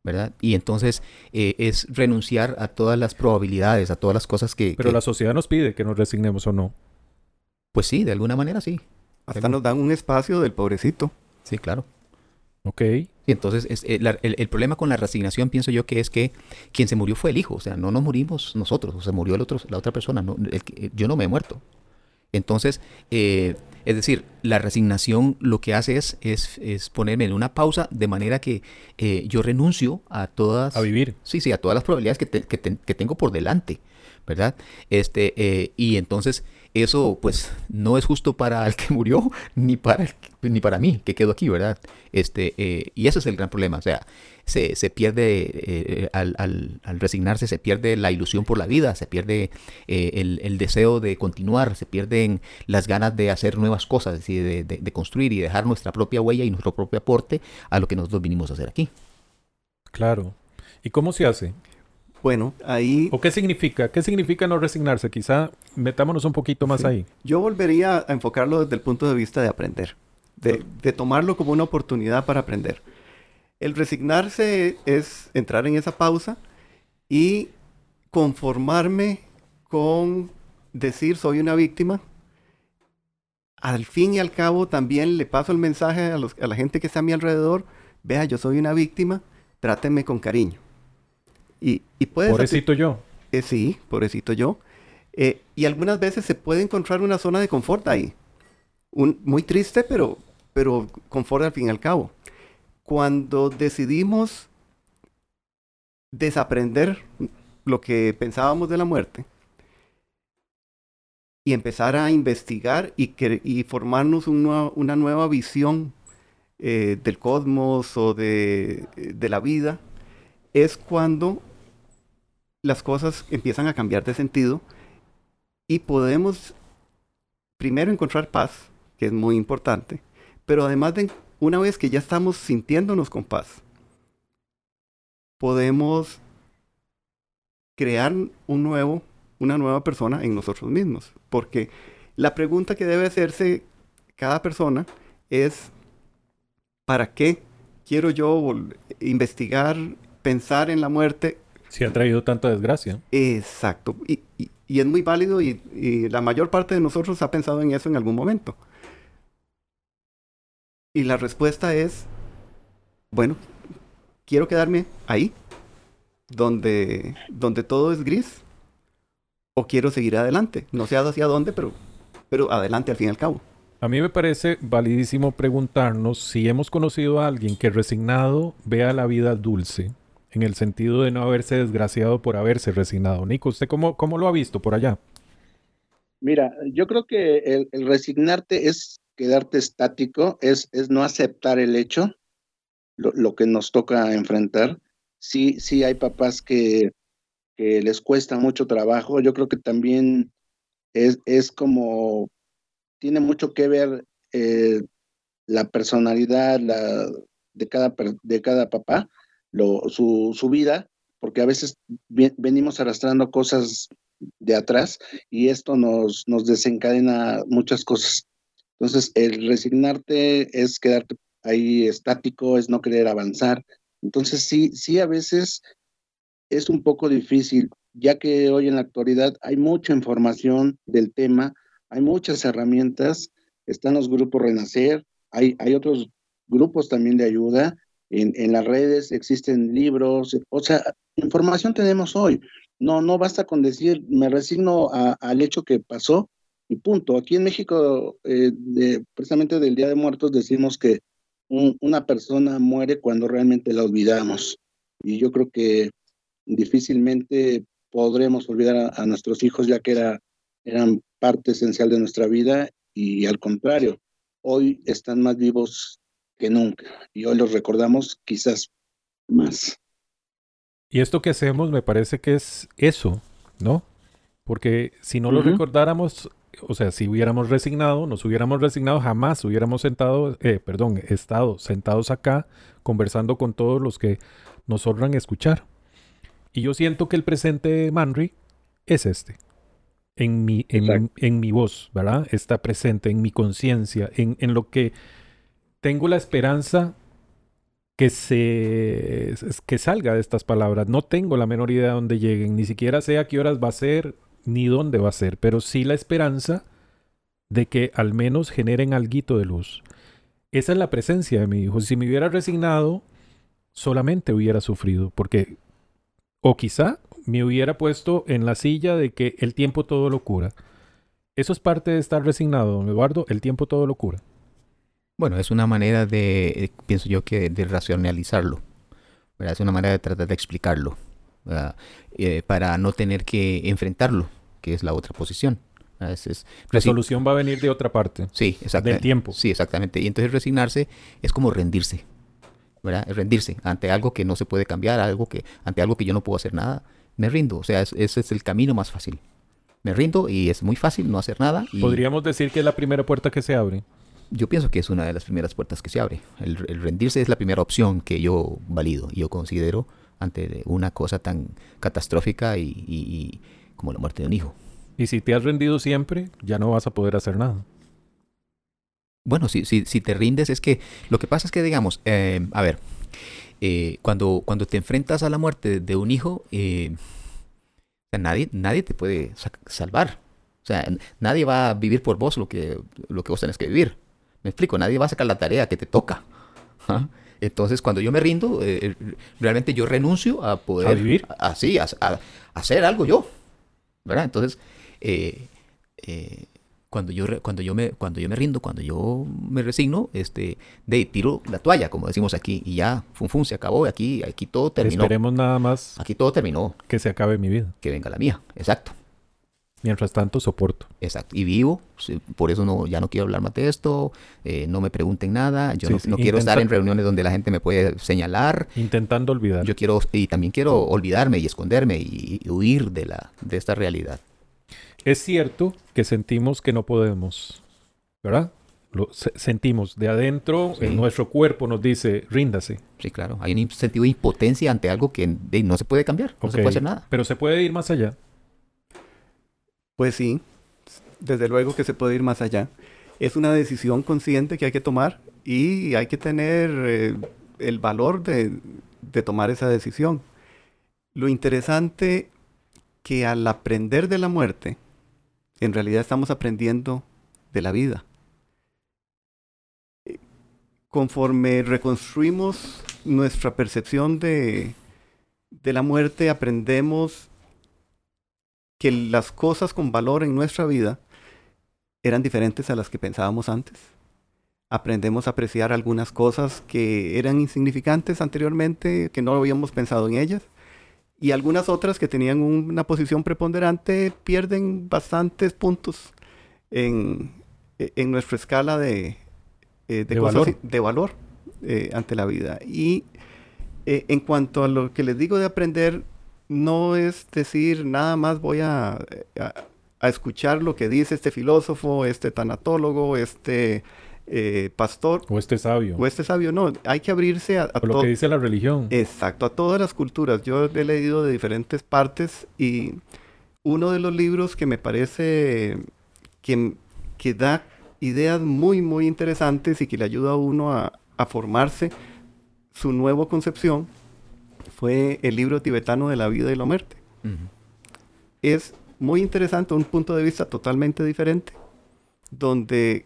¿verdad? Y entonces eh, es renunciar a todas las probabilidades, a todas las cosas que... Pero la sociedad nos pide que nos resignemos o no. Pues sí, de alguna manera sí. Hasta nos dan un espacio del pobrecito. Sí, claro. Ok, entonces, es, eh, el, el, problema con la resignación, pienso yo, que es que quien se murió fue el hijo. O sea, no nos morimos nosotros, o sea, murió el otro, la otra persona. No, yo no me he muerto. Entonces, eh, es decir, la resignación lo que hace es, es, ponerme en una pausa de manera que eh, yo renuncio a todas... A vivir. Sí, sí, a todas las probabilidades que, que, tengo por delante, ¿verdad? Este, y entonces eso pues no es justo para el que [laughs] murió ni para ni para mí que quedo aquí verdad este eh, y ese es el gran problema o sea se, se pierde eh, al, al, al, resignarse se pierde la ilusión por la vida se pierde eh, el, el, deseo de continuar se pierden las ganas de hacer nuevas cosas y de, de, de construir y dejar nuestra propia huella y nuestro propio aporte a lo que nosotros vinimos a hacer aquí. Claro. Y cómo se hace bueno, ahí... ¿O qué significa? ¿Qué significa no resignarse? Quizá metámonos un poquito más ahí. Yo volvería a enfocarlo desde el punto de vista de aprender, de, de, tomarlo como una oportunidad para aprender. El resignarse es entrar en esa pausa y conformarme con decir soy una víctima. Al fin y al cabo también le paso el mensaje a, los, a la gente que está a mi alrededor, vea, yo soy una víctima, trátenme con cariño. Y, y Pobrecito yo. Eh, sí, pobrecito yo. Eh, y algunas veces se puede encontrar una zona de confort ahí. Un, muy triste, pero, pero confort al fin y al cabo. Cuando decidimos desaprender lo que pensábamos de la muerte y empezar a investigar y, y formarnos una nueva visión eh, del cosmos o de, de la vida, es cuando las cosas empiezan a cambiar de sentido y podemos primero encontrar paz, que es muy importante, pero además de una vez que ya estamos sintiéndonos con paz, podemos crear un nuevo, una nueva persona en nosotros mismos, porque la pregunta que debe hacerse cada persona es ¿para qué quiero yo investigar, pensar en la muerte si ha traído tanta desgracia. Exacto. Y, es muy válido y, la mayor parte de nosotros ha pensado en eso en algún momento. Y la respuesta es, bueno, quiero quedarme ahí, donde, donde todo es gris, o quiero seguir adelante. No sé hacia dónde, pero, pero adelante al fin y al cabo. A mí me parece validísimo preguntarnos si hemos conocido a alguien que resignado vea la vida dulce en el sentido de no haberse desgraciado por haberse resignado. Nico, ¿usted cómo, cómo lo ha visto por allá? Mira, yo creo que el, resignarte es quedarte estático, es, es no aceptar el hecho, lo, que nos toca enfrentar. Sí, sí hay papás que, que, les cuesta mucho trabajo. Yo creo que también es, es como, tiene mucho que ver eh, la personalidad la, de, cada, de cada papá su, su vida, porque a veces venimos arrastrando cosas de atrás y esto nos, nos desencadena muchas cosas. Entonces, el resignarte es quedarte ahí estático, es no querer avanzar. Entonces, sí, sí, a veces es un poco difícil, ya que hoy en la actualidad hay mucha información del tema, hay muchas herramientas, están los grupos Renacer, hay, hay otros grupos también de ayuda en, las redes, existen libros, o sea, información tenemos hoy. No, no basta con decir, me resigno al hecho que pasó y punto. Aquí en México, eh, precisamente del Día de Muertos, decimos que una persona muere cuando realmente la olvidamos. Y yo creo que difícilmente podremos olvidar a, nuestros hijos, ya que era, eran parte esencial de nuestra vida y al contrario, hoy están más vivos que nunca. Y hoy los recordamos quizás más. Y esto que hacemos me parece que es eso, ¿no? Porque si no lo recordáramos, o sea, si hubiéramos resignado, nos hubiéramos resignado, jamás hubiéramos sentado, eh, perdón, estado sentados acá conversando con todos los que nos honran escuchar. Y yo siento que el presente de Manry es este. En mi, en, en mi voz, ¿verdad? Está presente en mi conciencia, en, en lo que tengo la esperanza que se que salga de estas palabras. No tengo la menor idea de dónde lleguen, ni siquiera sé a qué horas va a ser ni dónde va a ser, pero sí la esperanza de que al menos generen algo de luz. Esa es la presencia de mi hijo. Si me hubiera resignado, solamente hubiera sufrido, porque, o quizá me hubiera puesto en la silla de que el tiempo todo lo cura. Eso es parte de estar resignado, don Eduardo, el tiempo todo lo cura. Bueno, es una manera de, eh, pienso yo que de racionalizarlo. ¿verdad? Es una manera de tratar de explicarlo. Eh, para no tener que enfrentarlo, que es la otra posición. Es, la solución va a venir de otra parte. Sí, exactamente. Del tiempo. Sí, exactamente. Y entonces resignarse es como rendirse. ¿verdad? rendirse ante algo que no se puede cambiar, algo que, ante algo que yo no puedo hacer nada. Me rindo. O sea, ese es el camino más fácil. Me rindo y es muy fácil no hacer nada. Podríamos decir que es la primera puerta que se abre. Yo pienso que es una de las primeras puertas que se abre. El, rendirse es la primera opción que yo valido y yo considero ante una cosa tan catastrófica y como la muerte de un hijo. Y si te has rendido siempre, ya no vas a poder hacer nada. Bueno, si, si, si te rindes es que lo que pasa es que, digamos, eh, a ver, eh, cuando, cuando te enfrentas a la muerte de un hijo, eh, nadie, nadie te puede salvar. O sea, nadie va a vivir por vos lo que, lo que vos tenés que vivir. Me explico, nadie va a sacar la tarea que te toca. ¿Ah? Entonces, cuando yo me rindo, realmente yo renuncio a poder... ¿A vivir? Así, a, a, hacer algo yo. ¿Verdad? Entonces, eh, eh, cuando yo cuando yo me cuando yo me rindo cuando yo me resigno este de tiro la toalla como decimos aquí y ya fun, fun se acabó aquí aquí todo terminó esperemos nada más aquí todo terminó que se acabe mi vida que venga la mía exacto mientras tanto soporto exacto y vivo por eso no ya no quiero hablar más de esto eh, no me pregunten nada yo no, quiero estar en reuniones donde la gente me puede señalar intentando olvidar yo quiero y también quiero olvidarme y esconderme y, y huir de la de esta realidad es cierto que sentimos que no podemos, ¿verdad? Lo sentimos de adentro, en nuestro cuerpo nos dice, ríndase. Sí, claro. Hay un sentido de impotencia ante algo que no se puede cambiar, no se puede hacer nada. Pero se puede ir más allá. Pues sí, desde luego que se puede ir más allá. Es una decisión consciente que hay que tomar y hay que tener eh, el valor de, de tomar esa decisión. Lo interesante que al aprender de la muerte, en realidad estamos aprendiendo de la vida. Conforme reconstruimos nuestra percepción de, de la muerte, aprendemos que las cosas con valor en nuestra vida eran diferentes a las que pensábamos antes. Aprendemos a apreciar algunas cosas que eran insignificantes anteriormente, que no habíamos pensado en ellas y algunas otras que tenían una posición preponderante pierden bastantes puntos en, e, nuestra escala de, eh, de, valor, de valor eh, ante la vida. Y eh, en cuanto a lo que les digo de aprender, no es decir nada más voy a, a escuchar lo que dice este filósofo, este tanatólogo, este eh, pastor. O este sabio. O este sabio, no. Hay que abrirse a, lo que dice la religión. Exacto, a todas las culturas. Yo he leído de diferentes partes y uno de los libros que me parece que, que da ideas muy, muy interesantes y que le ayuda a uno a, formarse su nueva concepción fue el libro tibetano de la vida y la muerte. Es muy interesante, un punto de vista totalmente diferente, donde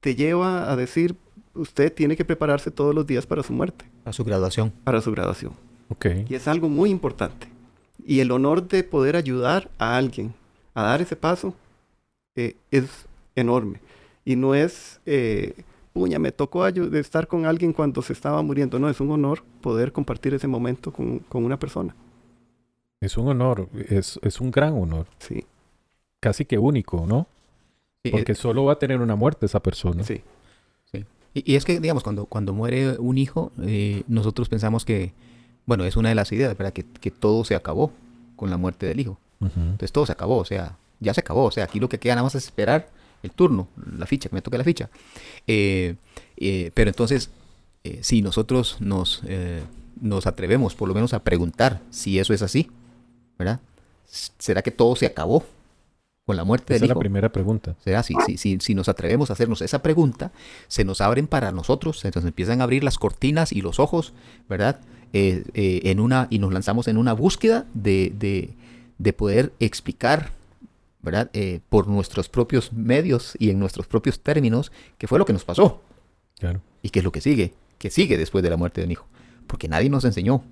te lleva a decir, usted tiene que prepararse todos los días para su muerte. Para su graduación. Para su graduación. Ok. Y es algo muy importante. Y el honor de poder ayudar a alguien a dar ese paso eh, es enorme. Y no es, eh, puña, me tocó estar con alguien cuando se estaba muriendo. No, es un honor poder compartir ese momento con, con una persona. Es un honor, es, es un gran honor. Sí. Casi que único, ¿no? Porque eh, solo va a tener una muerte esa persona. Sí. sí. Y, es que, digamos, cuando, cuando muere un hijo, eh, nosotros pensamos que, bueno, es una de las ideas, ¿verdad? Que, que todo se acabó con la muerte del hijo. Entonces todo se acabó, o sea, ya se acabó. O sea, aquí lo que queda nada más es esperar el turno, la ficha, que me toque la ficha. Eh, pero entonces, si nosotros nos, nos atrevemos por lo menos a preguntar si eso es así, ¿verdad? ¿Será que todo se acabó? con la muerte esa del hijo. es la primera pregunta. sea, si, si, si, nos atrevemos a hacernos esa pregunta, se nos abren para nosotros, se nos empiezan a abrir las cortinas y los ojos, ¿verdad? Eh, eh, en una, y nos lanzamos en una búsqueda de, de, de poder explicar, ¿verdad? Eh, por nuestros propios medios y en nuestros propios términos, qué fue lo que nos pasó. Claro. Y qué es lo que sigue, que sigue después de la muerte de un hijo. porque nadie nos enseñó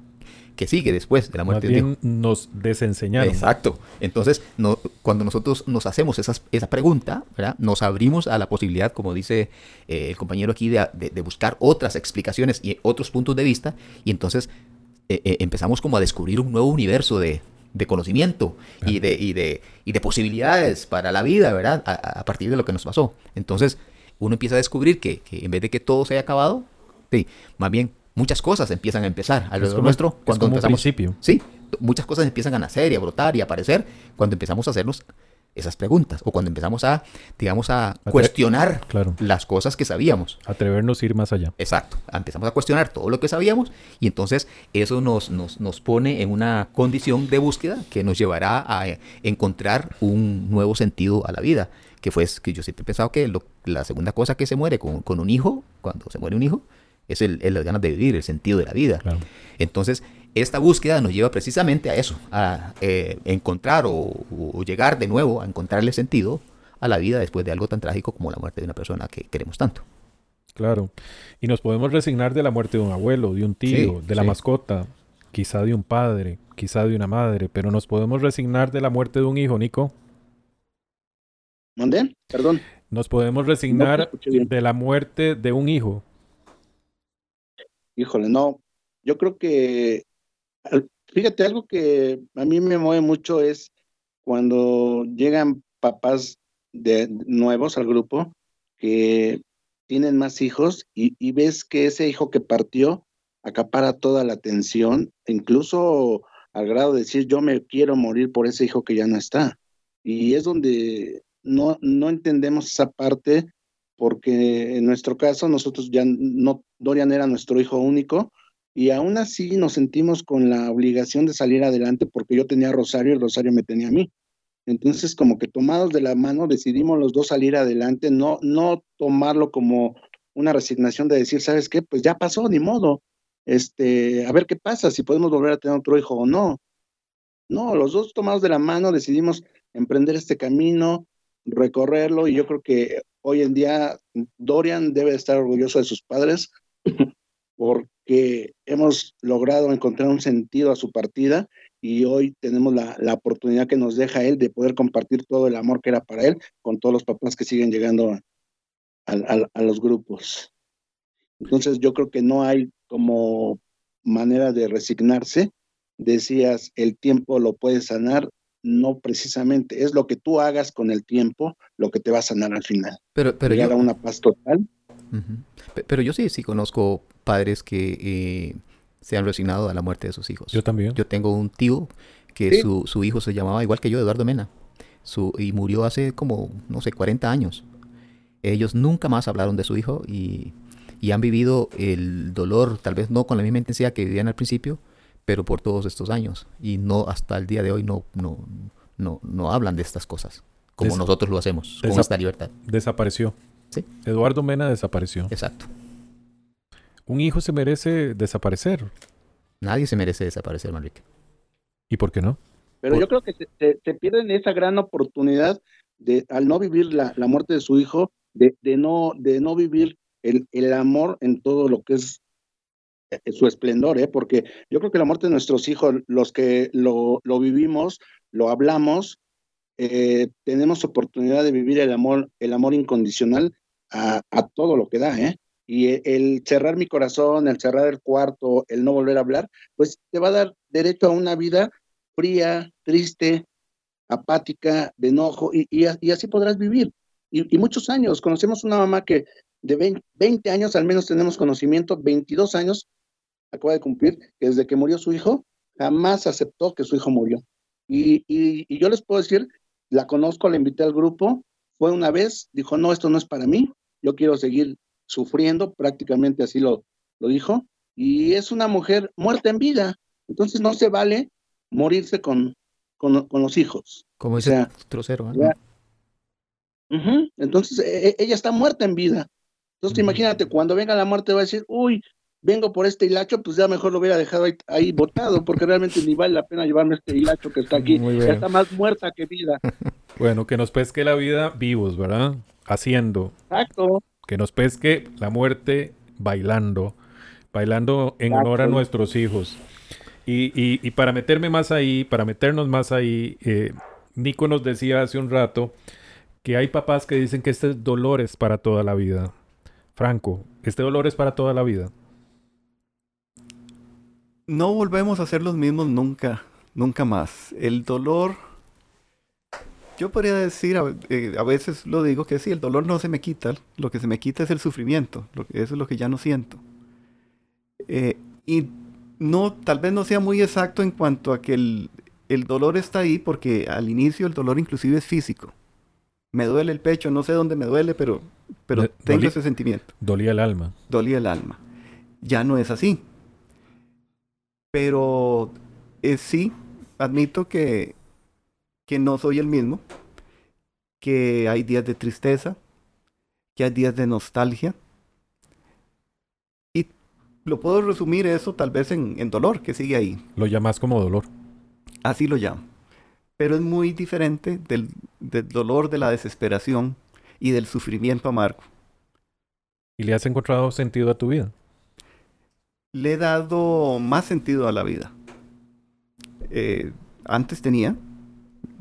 que sigue después de la muerte de un hijo. nos desenseñaron. Exacto. Entonces, no, cuando nosotros nos hacemos esa pregunta, ¿verdad? nos abrimos a la posibilidad, como dice eh, el compañero aquí, de, de, buscar otras explicaciones y otros puntos de vista, y entonces eh, empezamos como a descubrir un nuevo universo de, de conocimiento y, de, y, de, y de posibilidades para la vida, ¿verdad? A, partir de lo que nos pasó. Entonces, uno empieza a descubrir que, que en vez de que todo se haya acabado, sí, más bien muchas cosas empiezan a empezar alrededor nuestro cuando empezamos. Principio. Sí, muchas cosas empiezan a nacer y a brotar y a aparecer cuando empezamos a hacernos esas preguntas o cuando empezamos a, digamos, a, cuestionar las cosas que sabíamos. Atrevernos a ir más allá. Exacto. Empezamos a cuestionar todo lo que sabíamos y entonces eso nos, nos, nos pone en una condición de búsqueda que nos llevará a encontrar un nuevo sentido a la vida. Que fue que yo siempre he pensado que la segunda cosa que se muere con, con un hijo, cuando se muere un hijo, es el, las ganas de vivir, el sentido de la vida. Entonces, esta búsqueda nos lleva precisamente a eso, a eh, encontrar o, llegar de nuevo a encontrarle sentido a la vida después de algo tan trágico como la muerte de una persona que queremos tanto. Claro. Y nos podemos resignar de la muerte de un abuelo, de un tío, de la mascota, quizá de un padre, quizá de una madre, pero nos podemos resignar de la muerte de un hijo, Nico. ¿Dónde? Perdón. Nos podemos resignar de la muerte de un hijo. Híjole, no. Yo creo que, fíjate, algo que a mí me mueve mucho es cuando llegan papás de nuevos al grupo que tienen más hijos y, y, ves que ese hijo que partió acapara toda la atención, incluso al grado de decir yo me quiero morir por ese hijo que ya no está. Y es donde no, no entendemos esa parte porque en nuestro caso nosotros ya no, Dorian era nuestro hijo único y aún así nos sentimos con la obligación de salir adelante porque yo tenía a Rosario y Rosario me tenía a mí. Entonces, como que tomados de la mano, decidimos los dos salir adelante, no, no tomarlo como una resignación de decir, ¿sabes qué? Pues ya pasó, ni modo. Este, a ver qué pasa, si podemos volver a tener otro hijo o no. No, los dos tomados de la mano decidimos emprender este camino, recorrerlo y yo creo que hoy en día Dorian debe estar orgulloso de sus padres porque hemos logrado encontrar un sentido a su partida y hoy tenemos la, oportunidad que nos deja él de poder compartir todo el amor que era para él con todos los papás que siguen llegando a, los grupos. Entonces yo creo que no hay como manera de resignarse. Decías, el tiempo lo puede sanar, no precisamente, es lo que tú hagas con el tiempo lo que te va a sanar al final. Pero, pero yo, una paz total. Pero yo sí, sí conozco padres que eh, se han resignado a la muerte de sus hijos. Yo también. Yo tengo un tío que su, su, hijo se llamaba igual que yo, Eduardo Mena, su, y murió hace como, no sé, 40 años. Ellos nunca más hablaron de su hijo y, y han vivido el dolor, tal vez no con la misma intensidad que vivían al principio, pero por todos estos años. Y no hasta el día de hoy no, no, no, no hablan de estas cosas, como nosotros lo hacemos, con esta libertad. Desapareció. Sí. Eduardo Mena desapareció. Exacto. Un hijo se merece desaparecer. Nadie se merece desaparecer, Manrique. ¿Y por qué no? Pero yo creo que se, pierden esa gran oportunidad de, al no vivir la, la muerte de su hijo, de, de, no, de no vivir el, el amor en todo lo que es eh, su esplendor, ¿eh? porque yo creo que la muerte de nuestros hijos, los que lo, lo vivimos, lo hablamos, eh, tenemos oportunidad de vivir el amor, el amor incondicional a, todo lo que da, ¿eh? Y el cerrar mi corazón, el cerrar el cuarto, el no volver a hablar, pues te va a dar derecho a una vida fría, triste, apática, de enojo, y, así podrás vivir. Y, muchos años. Conocemos una mamá que de 20, 20, años al menos tenemos conocimiento, 22 años acaba de cumplir, que desde que murió su hijo, jamás aceptó que su hijo murió. Y, yo les puedo decir, la conozco, la invité al grupo, fue una vez, dijo, no, esto no es para mí, yo quiero seguir sufriendo, prácticamente así lo, lo dijo, y es una mujer muerta en vida, entonces no se vale morirse con, con, con los hijos. Como dice o trocero. Entonces, e, e, ella está muerta en vida. Entonces, imagínate, cuando venga la muerte va a decir, uy, vengo por este hilacho, pues ya mejor lo hubiera dejado ahí, botado, porque realmente ni vale la pena llevarme este hilacho que está aquí. Ya está más muerta que vida. [laughs] Bueno, que nos pesque la vida vivos, ¿verdad? Haciendo. Exacto. Que nos pesque la muerte bailando. bailando en honor a nuestros hijos. Y, para meterme más ahí, para meternos más ahí, eh, Nico nos decía hace un rato que hay papás que dicen que este dolor es para toda la vida. Franco, ¿este dolor es para toda la vida? No volvemos a ser los mismos nunca, nunca más. El dolor, yo podría decir, a, eh, veces lo digo que sí, el dolor no se me quita, lo que se me quita es el sufrimiento, lo eso es lo que ya no siento. Eh, y no, tal vez no sea muy exacto en cuanto a que el, dolor está ahí, porque al inicio el dolor inclusive es físico. Me duele el pecho, no sé dónde me duele, pero, pero tengo ese sentimiento. Dolía el alma. Dolía el alma. Ya no es así. Pero eh, sí, admito que, que no soy el mismo, que hay días de tristeza, que hay días de nostalgia, lo puedo resumir eso tal vez en, dolor, que sigue ahí. Lo llamas como dolor. Así lo llamo. Pero es muy diferente del, dolor de la desesperación y del sufrimiento amargo. ¿Y le has encontrado sentido a tu vida? Le he dado más sentido a la vida. Eh, antes tenía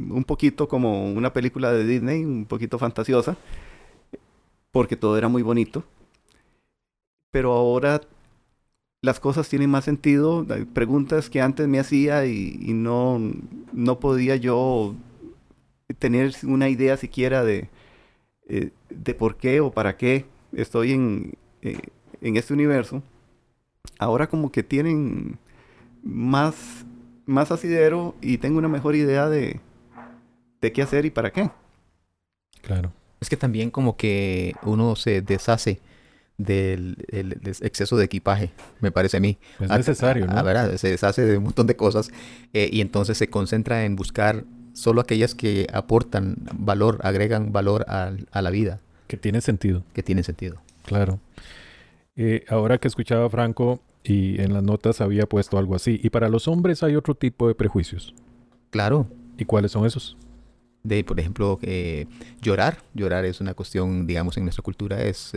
un poquito como una película de Disney, un poquito fantasiosa, porque todo era muy bonito. Pero ahora las cosas tienen más sentido. Preguntas que antes me hacía y, no, no podía yo tener una idea siquiera de, eh, de por qué o para qué estoy en, eh, en este universo. Ahora como que tienen más, más asidero y tengo una mejor idea de, de qué hacer y para qué. Claro. Es que también como que uno se deshace del, exceso de equipaje, me parece a mí. Es necesario, ¿no? verdad, se deshace de un montón de cosas eh, y entonces se concentra en buscar solo aquellas que aportan valor, agregan valor a, la vida. Que tiene sentido. Que tiene sentido. Claro. Eh, ahora que escuchaba a Franco y en las notas había puesto algo así. Y para los hombres hay otro tipo de prejuicios. Claro. ¿Y cuáles son esos? De, por ejemplo, eh, llorar. Llorar es una cuestión, digamos, en nuestra cultura es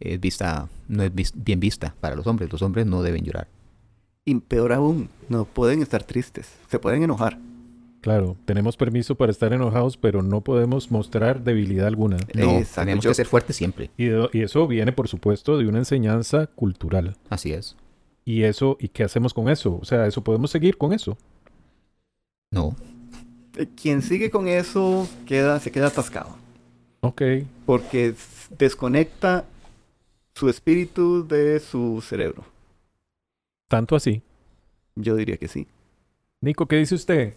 es vista, no es bien vista para los hombres. Los hombres no deben llorar. Y peor aún, no pueden estar tristes, se pueden enojar. Claro, tenemos permiso para estar enojados, pero no podemos mostrar debilidad alguna. No, tenemos que ser fuertes siempre. Y, y, eso viene, por supuesto, de una enseñanza cultural. Así es. ¿Y eso, y qué hacemos con eso? O sea, ¿eso podemos seguir con eso? No. Quien sigue con eso queda, se queda atascado. Ok. Porque desconecta su espíritu de su cerebro. ¿Tanto así? Yo diría que sí. Nico, ¿qué dice usted?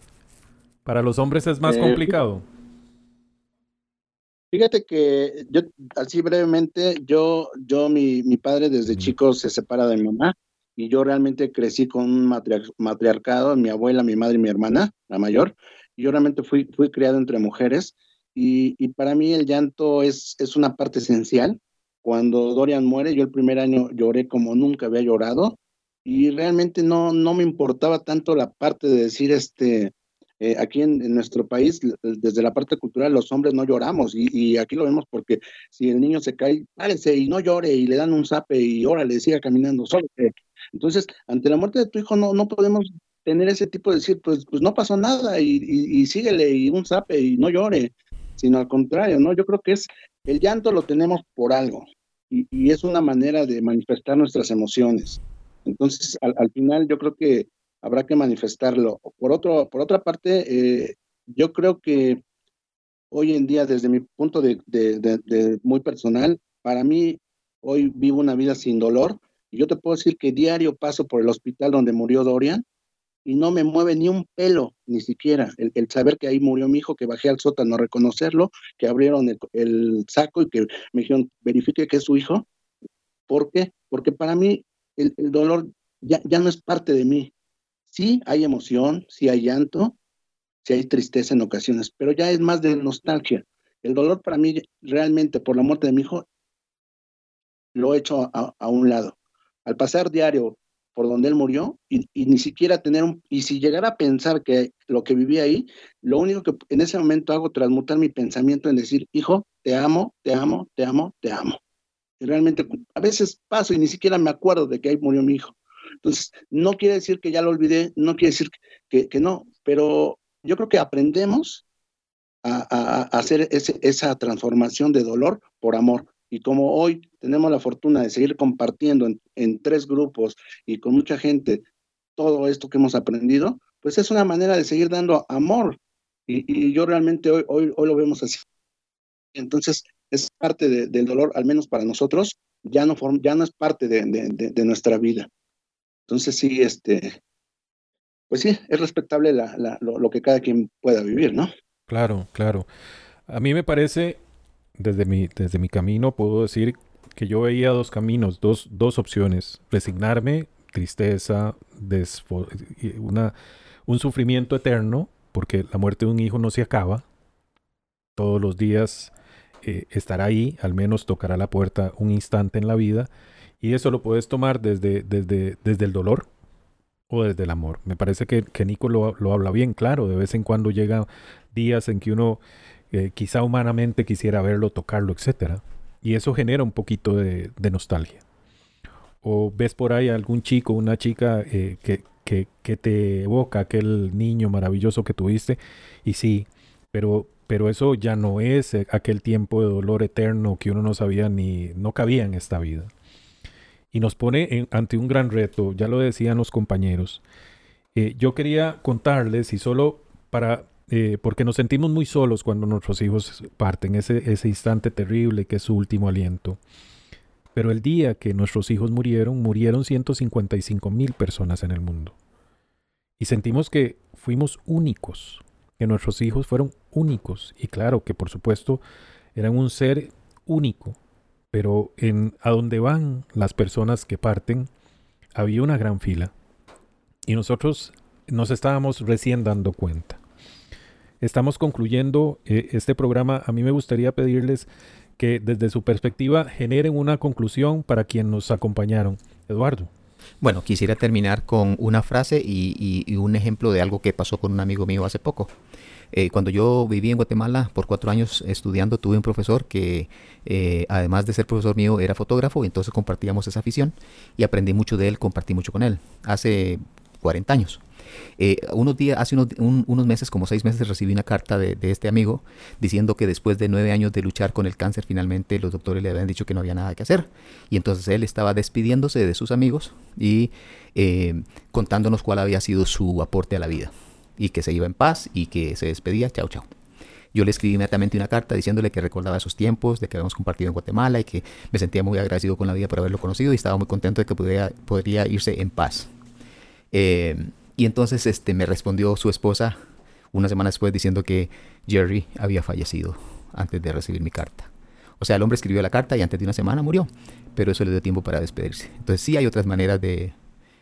¿Para los hombres es más eh, complicado? Fíjate que yo, así brevemente, yo, yo, mi, mi padre desde chico se separa de mi mamá y yo realmente crecí con un matriarcado, mi abuela, mi madre y mi hermana, la mayor, yo realmente fui, fui criado entre mujeres y, y para mí el llanto es, es una parte esencial cuando Dorian muere, yo el primer año lloré como nunca había llorado y realmente no, no me importaba tanto la parte de decir, este, eh, aquí en, nuestro país, desde la parte cultural, los hombres no lloramos y, aquí lo vemos porque si el niño se cae, párese y no llore y le dan un zape y órale, siga caminando solo. Entonces, ante la muerte de tu hijo no, no podemos tener ese tipo de decir, pues, pues no pasó nada y, y, y síguele y un zape y no llore, sino al contrario, ¿no? Yo creo que es el llanto lo tenemos por algo y, es una manera de manifestar nuestras emociones. Entonces, al, final yo creo que habrá que manifestarlo. Por, otro, por otra parte, eh, yo creo que hoy en día, desde mi punto de, de, muy personal, para mí hoy vivo una vida sin dolor. Y yo te puedo decir que diario paso por el hospital donde murió Dorian y no me mueve ni un pelo, ni siquiera. El, saber que ahí murió mi hijo, que bajé al sótano a reconocerlo, que abrieron el, saco y que me dijeron, verifique que es su hijo. ¿Por qué? Porque para mí el, dolor ya, ya no es parte de mí. Sí hay emoción, sí hay llanto, sí hay tristeza en ocasiones, pero ya es más de nostalgia. El dolor para mí realmente por la muerte de mi hijo lo he hecho a, a un lado. Al pasar diario por donde él murió y, ni siquiera tener un, y si llegara a pensar que lo que vivía ahí, lo único que en ese momento hago transmutar mi pensamiento en decir, hijo, te amo, te amo, te amo, te amo. realmente a veces paso y ni siquiera me acuerdo de que ahí murió mi hijo. Entonces, no quiere decir que ya lo olvidé, no quiere decir que, que no, pero yo creo que aprendemos a, hacer esa transformación de dolor por amor. Y como hoy tenemos la fortuna de seguir compartiendo en, tres grupos y con mucha gente todo esto que hemos aprendido, pues es una manera de seguir dando amor. Y, yo realmente hoy, hoy, hoy lo vemos así. Entonces, es parte del dolor, al menos para nosotros, ya no, ya no es parte de, de, nuestra vida. Entonces, sí, este, pues sí, es respetable la, lo, lo, que cada quien pueda vivir, ¿no? Claro, claro. A mí me parece, desde mi, desde mi camino, puedo decir que yo veía dos caminos, dos, dos opciones. Resignarme, tristeza, una, un sufrimiento eterno, porque la muerte de un hijo no se acaba. Todos los días eh, estará ahí, al menos tocará la puerta un instante en la vida. Y eso lo puedes tomar desde, desde, desde el dolor, o desde el amor. Me parece que, que Nico lo, lo, habla bien claro. De vez en cuando llega días en que uno quizá humanamente quisiera verlo, tocarlo, etc. Y eso genera un poquito de, nostalgia. O ves por ahí algún chico, una chica eh, que, que, que, te evoca aquel niño maravilloso que tuviste. Y sí, pero, pero eso ya no es eh, aquel tiempo de dolor eterno que uno no sabía ni, no cabía en esta vida y nos pone ante un gran reto, ya lo decían los compañeros. Eh, yo quería contarles, y solo para, eh, porque nos sentimos muy solos cuando nuestros hijos parten, ese, ese instante terrible que es su último aliento. Pero el día que nuestros hijos murieron, murieron 155 mil personas en el mundo. Y sentimos que fuimos únicos, que nuestros hijos fueron únicos. Y claro que por supuesto eran un ser único, pero en a donde van las personas que parten había una gran fila y nosotros nos estábamos recién dando cuenta. Estamos concluyendo eh, este programa. A mí me gustaría pedirles que desde su perspectiva generen una conclusión para quien nos acompañaron. Eduardo. Bueno, quisiera terminar con una frase y un ejemplo de algo que pasó con un amigo mío hace poco. Eh, cuando yo viví en Guatemala por cuatro años estudiando, tuve un profesor que, eh, además de ser profesor mío, era fotógrafo y entonces compartíamos esa afición y aprendí mucho de él, compartí mucho con él. Hace 40 años. Eh, unos días, hace unos, meses, como seis meses, recibí una carta de, este amigo diciendo que después de nueve años de luchar con el cáncer, finalmente los doctores le habían dicho que no había nada que hacer. Y entonces él estaba despidiéndose de sus amigos y contándonos cuál había sido su aporte a la vida y que se iba en paz y que se despedía, chao, chao. Yo le escribí inmediatamente una carta diciéndole que recordaba esos tiempos, de que habíamos compartido en Guatemala y que me sentía muy agradecido con la vida por haberlo conocido y estaba muy contento de que podría, podría irse en paz. Eh, y entonces este, me respondió su esposa una semana después diciendo que Jerry había fallecido antes de recibir mi carta. O sea, el hombre escribió la carta y antes de una semana murió, pero eso le dio tiempo para despedirse. Entonces sí hay otras maneras de,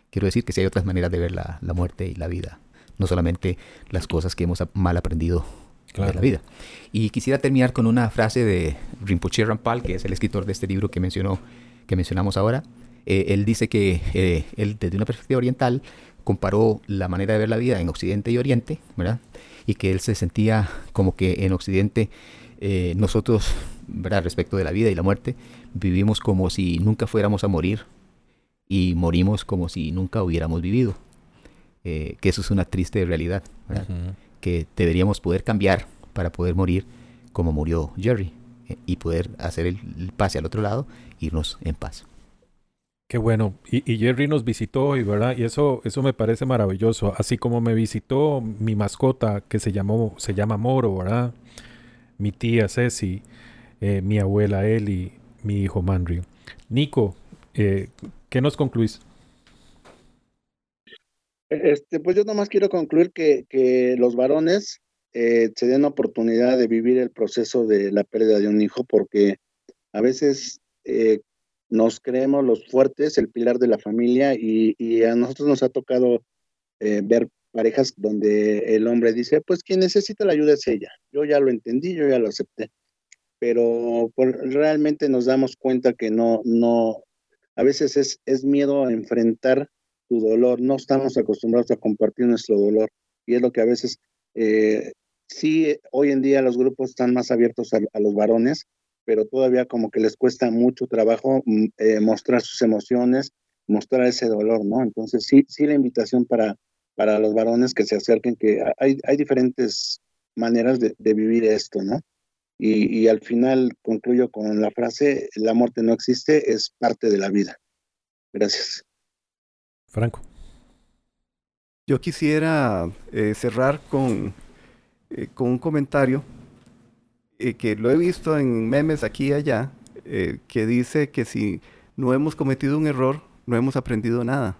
quiero decir que sí hay otras maneras de ver la, la muerte y la vida no solamente las cosas que hemos mal aprendido en la vida. Y quisiera terminar con una frase de Rinpoche Rampal, que es el escritor de este libro que, mencionó, que mencionamos ahora. Eh, él dice que eh, él, desde una perspectiva oriental, comparó la manera de ver la vida en Occidente y Oriente, ¿verdad? Y que él se sentía como que en Occidente eh, nosotros, ¿verdad? Respecto de la vida y la muerte, vivimos como si nunca fuéramos a morir y morimos como si nunca hubiéramos vivido. Eh, que eso es una triste realidad, que deberíamos poder cambiar para poder morir como murió Jerry eh, y poder hacer el, pase al otro lado, irnos en paz. Qué bueno. Y, Jerry nos visitó hoy, ¿verdad? Y eso, eso me parece maravilloso. Así como me visitó mi mascota que se llamó, se llama Moro, ¿verdad? Mi tía Ceci, eh, mi abuela Eli, mi hijo Manrio. Nico, ¿qué nos concluís? Este, pues yo nomás quiero concluir que, que los varones eh, se den oportunidad de vivir el proceso de la pérdida de un hijo, porque a veces eh, nos creemos los fuertes, el pilar de la familia, y, a nosotros nos ha tocado eh, ver parejas donde el hombre dice, pues quien necesita la ayuda es ella. Yo ya lo entendí, yo ya lo acepté. Pero realmente nos damos cuenta que no, no, a veces es, es miedo a enfrentar tu dolor, no estamos acostumbrados a compartir nuestro dolor y es lo que a veces, eh, sí, hoy en día los grupos están más abiertos a, los varones, pero todavía como que les cuesta mucho trabajo mm, eh, mostrar sus emociones, mostrar ese dolor, ¿no? Entonces sí, sí la invitación para, para los varones que se acerquen, que hay, hay diferentes maneras de, vivir esto, ¿no? Y, y, al final concluyo con la frase, la muerte no existe, es parte de la vida. Gracias. Franco. Yo quisiera eh, cerrar con, eh, con un comentario eh, que lo he visto en memes aquí y allá, que dice que si no hemos cometido un error, no hemos aprendido nada.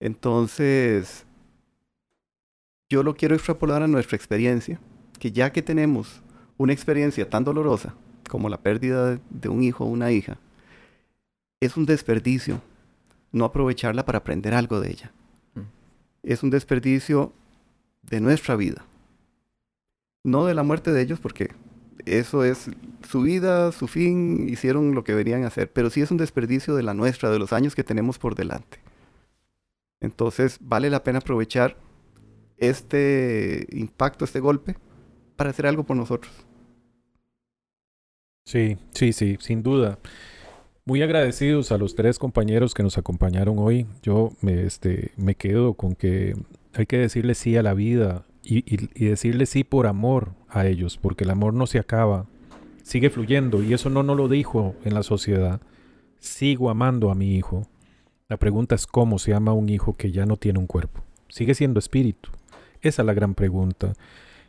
Entonces, yo lo quiero extrapolar a nuestra experiencia, que ya que tenemos una experiencia tan dolorosa como la pérdida de un hijo o una hija, es un desperdicio no aprovecharla para aprender algo de ella. Mm. Es un desperdicio de nuestra vida. No de la muerte de ellos, porque eso es su vida, su fin, hicieron lo que deberían hacer, pero sí es un desperdicio de la nuestra, de los años que tenemos por delante. Entonces vale la pena aprovechar este impacto, este golpe, para hacer algo por nosotros. Sí, sí, sí, sin duda. Muy agradecidos a los tres compañeros que nos acompañaron hoy. Yo me, este, me quedo con que hay que decirle sí a la vida y, y, decirle sí por amor a ellos, porque el amor no se acaba, sigue fluyendo y eso no nos lo dijo en la sociedad. Sigo amando a mi hijo. La pregunta es cómo se ama a un hijo que ya no tiene un cuerpo. Sigue siendo espíritu. Esa es la gran pregunta.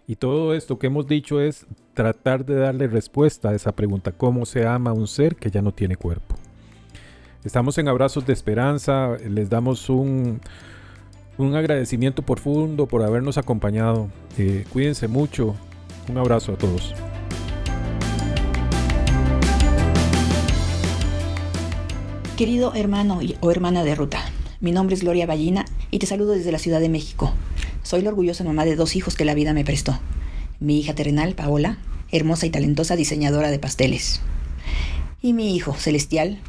Y todo esto que hemos dicho es tratar de darle respuesta a esa pregunta, ¿cómo se ama a un ser que ya no tiene cuerpo? Estamos en Abrazos de Esperanza, les damos un, un agradecimiento profundo por habernos acompañado. Eh, cuídense mucho, un abrazo a todos. Querido hermano o hermana de ruta, mi nombre es Gloria Ballina y te saludo desde la Ciudad de México. Soy la orgullosa mamá de dos hijos que la vida me prestó. Mi hija terrenal, Paola, hermosa y talentosa diseñadora de pasteles. Y mi hijo celestial,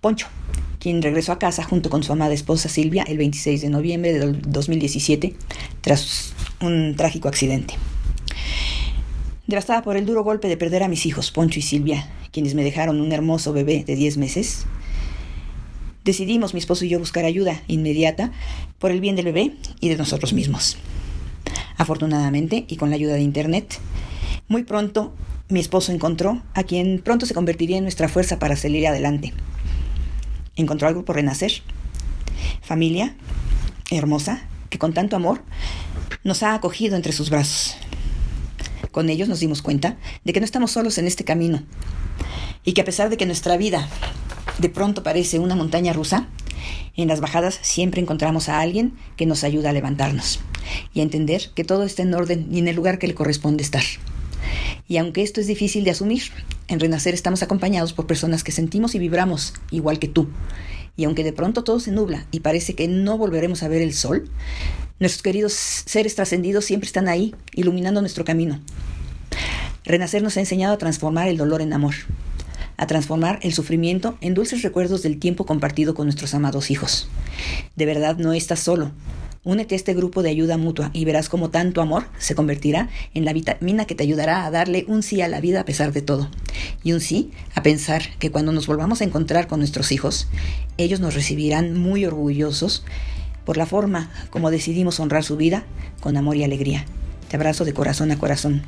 Poncho, quien regresó a casa junto con su amada esposa Silvia el 26 de noviembre de 2017 tras un trágico accidente. Devastada por el duro golpe de perder a mis hijos, Poncho y Silvia, quienes me dejaron un hermoso bebé de 10 meses, decidimos mi esposo y yo buscar ayuda inmediata por el bien del bebé y de nosotros mismos. Afortunadamente, y con la ayuda de Internet, muy pronto mi esposo encontró a quien pronto se convertiría en nuestra fuerza para salir adelante. Encontró algo por renacer. Familia hermosa que con tanto amor nos ha acogido entre sus brazos. Con ellos nos dimos cuenta de que no estamos solos en este camino y que a pesar de que nuestra vida de pronto parece una montaña rusa, en las bajadas siempre encontramos a alguien que nos ayuda a levantarnos y a entender que todo está en orden y en el lugar que le corresponde estar. Y aunque esto es difícil de asumir, en Renacer estamos acompañados por personas que sentimos y vibramos igual que tú. Y aunque de pronto todo se nubla y parece que no volveremos a ver el sol, nuestros queridos seres trascendidos siempre están ahí, iluminando nuestro camino. Renacer nos ha enseñado a transformar el dolor en amor, a transformar el sufrimiento en dulces recuerdos del tiempo compartido con nuestros amados hijos. De verdad no estás solo. Únete a este grupo de ayuda mutua y verás cómo tanto amor se convertirá en la vitamina que te ayudará a darle un sí a la vida a pesar de todo. Y un sí a pensar que cuando nos volvamos a encontrar con nuestros hijos, ellos nos recibirán muy orgullosos por la forma como decidimos honrar su vida con amor y alegría. Te abrazo de corazón a corazón.